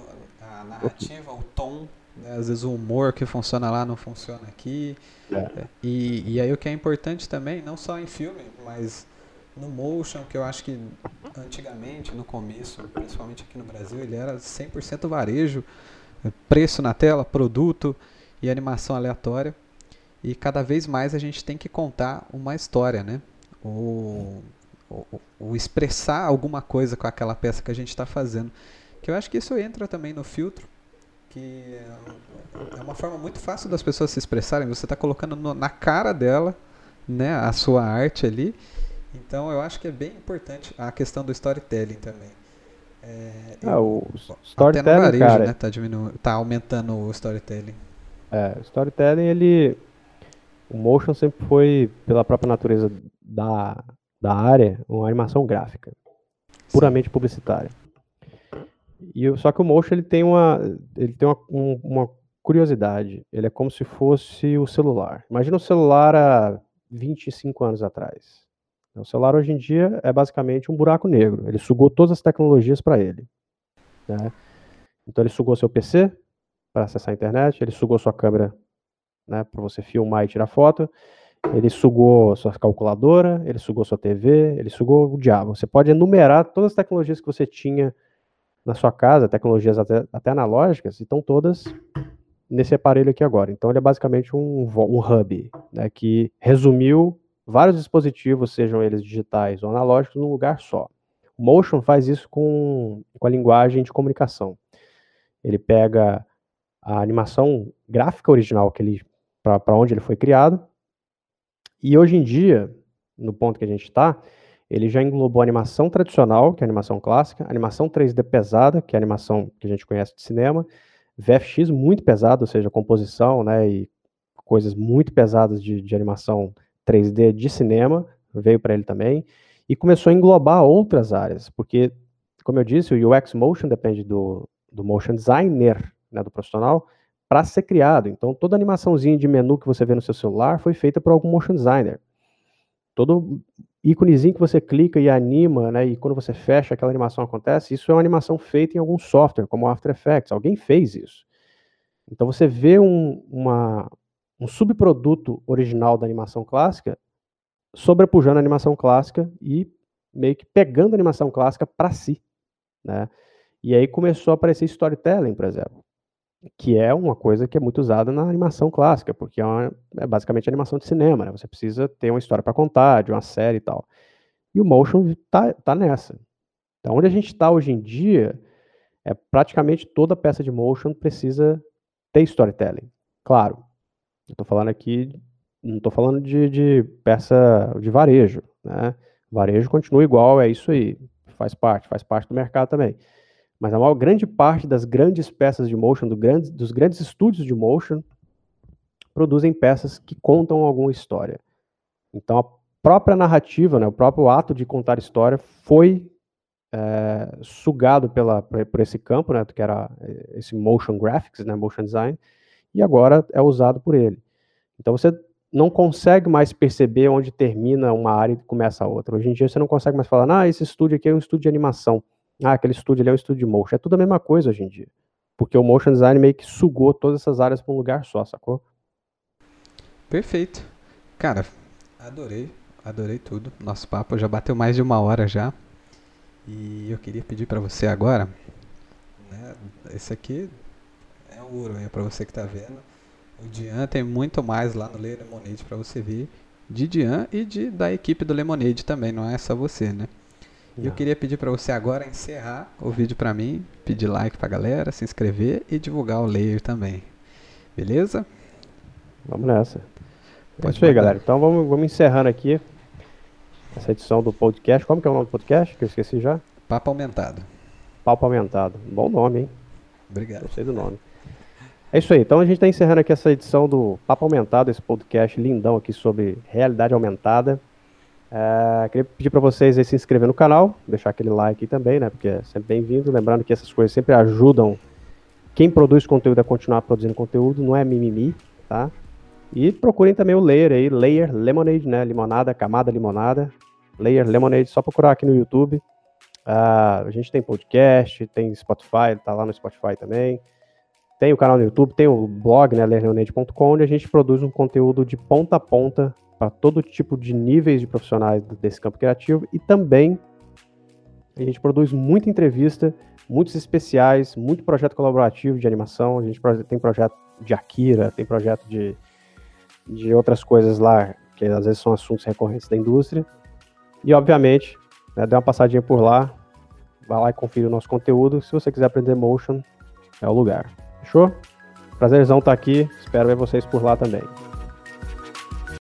narrativa, o tom, né? às vezes o humor que funciona lá não funciona aqui. É. E, e aí o que é importante também, não só em filme, mas no motion, que eu acho que antigamente, no começo, principalmente aqui no Brasil, ele era 100% varejo, preço na tela, produto e animação aleatória. E cada vez mais a gente tem que contar uma história, né? O, o, o expressar alguma coisa com aquela peça que a gente está fazendo. Que eu acho que isso entra também no filtro, que é uma forma muito fácil das pessoas se expressarem. Você está colocando no, na cara dela, né, a sua arte ali. Então eu acho que é bem importante a questão do storytelling também. É, ah, o storytelling, até no varejo, cara, né, tá, diminu tá aumentando o storytelling. É, o storytelling, ele... O motion sempre foi, pela própria natureza da, da área, uma animação gráfica. Puramente Sim. publicitária. E, só que o motion ele tem uma, ele tem uma, um, uma curiosidade. Ele é como se fosse o celular. Imagina o celular há 25 anos atrás. O celular hoje em dia é basicamente um buraco negro. Ele sugou todas as tecnologias para ele. Né? Então ele sugou seu PC para acessar a internet, ele sugou sua câmera né, para você filmar e tirar foto, Ele sugou sua calculadora, ele sugou sua TV, ele sugou o diabo. Você pode enumerar todas as tecnologias que você tinha na sua casa, tecnologias até, até analógicas, estão todas nesse aparelho aqui agora. Então ele é basicamente um, um hub, né, que resumiu vários dispositivos, sejam eles digitais ou analógicos, num lugar só. O Motion faz isso com, com a linguagem de comunicação. Ele pega a animação gráfica original que ele para onde ele foi criado. E hoje em dia, no ponto que a gente está, ele já englobou animação tradicional, que é animação clássica, animação 3D pesada, que é animação que a gente conhece de cinema, VFX muito pesado, ou seja, composição, né, e coisas muito pesadas de, de animação 3D de cinema, veio para ele também, e começou a englobar outras áreas, porque, como eu disse, o UX Motion depende do, do motion designer, né, do profissional, para ser criado. Então, toda animaçãozinha de menu que você vê no seu celular foi feita por algum motion designer. Todo íconezinho que você clica e anima, né, e quando você fecha aquela animação acontece, isso é uma animação feita em algum software, como After Effects. Alguém fez isso. Então, você vê um, uma, um subproduto original da animação clássica sobrepujando a animação clássica e meio que pegando a animação clássica para si, né? E aí começou a aparecer storytelling, por exemplo que é uma coisa que é muito usada na animação clássica, porque é, uma, é basicamente animação de cinema, né? Você precisa ter uma história para contar, de uma série e tal. E o motion tá, tá nessa. Então, onde a gente está hoje em dia, é praticamente toda peça de motion precisa ter storytelling. Claro, estou falando aqui, não estou falando de, de peça de varejo, né? Varejo continua igual, é isso aí, faz parte, faz parte do mercado também. Mas a maior grande parte das grandes peças de motion, do grande, dos grandes estúdios de motion, produzem peças que contam alguma história. Então, a própria narrativa, né, o próprio ato de contar história foi é, sugado pela, por esse campo, né, que era eh, esse motion graphics, né, motion design, e agora é usado por ele. Então, você não consegue mais perceber onde termina uma área e começa a outra. Hoje em dia, você não consegue mais falar, ah, esse estúdio aqui é um estúdio de animação. Ah, aquele estúdio ali é um estúdio de motion. É tudo a mesma coisa hoje em dia. Porque o motion design meio que sugou todas essas áreas para um lugar só, sacou? Perfeito. Cara, adorei. Adorei tudo. Nosso papo já bateu mais de uma hora já. E eu queria pedir para você agora, né, esse aqui é ouro aí para você que tá vendo. O Dian tem muito mais lá no Lemonade para você ver de Dian e de, da equipe do Lemonade também, não é só você, né? E eu queria pedir para você agora encerrar o vídeo para mim, pedir like pra galera, se inscrever e divulgar o layer também. Beleza? Vamos nessa. Pode é isso aí, galera. Então vamos, vamos encerrando aqui essa edição do podcast. Como que é o nome do podcast? Que eu esqueci já. Papo Aumentado. Papo Aumentado. Bom nome, hein? Obrigado. Gostei do nome. É isso aí. Então a gente está encerrando aqui essa edição do Papo Aumentado, esse podcast lindão aqui sobre realidade aumentada. É, queria pedir para vocês aí se inscrever no canal, deixar aquele like também, né? Porque é sempre bem-vindo. Lembrando que essas coisas sempre ajudam quem produz conteúdo a continuar produzindo conteúdo, não é mimimi, tá? E procurem também o Layer aí, Layer Lemonade, né? Limonada, camada limonada. Layer Lemonade, só procurar aqui no YouTube. Uh, a gente tem podcast, tem Spotify, tá lá no Spotify também. Tem o canal no YouTube, tem o blog, né, layerlemonade.com, onde a gente produz um conteúdo de ponta a ponta para todo tipo de níveis de profissionais desse campo criativo e também a gente produz muita entrevista, muitos especiais, muito projeto colaborativo de animação. A gente tem projeto de Akira, tem projeto de, de outras coisas lá, que às vezes são assuntos recorrentes da indústria. E, obviamente, né, dê uma passadinha por lá, vai lá e confira o nosso conteúdo. Se você quiser aprender motion, é o lugar. Fechou? Prazerzão estar aqui, espero ver vocês por lá também.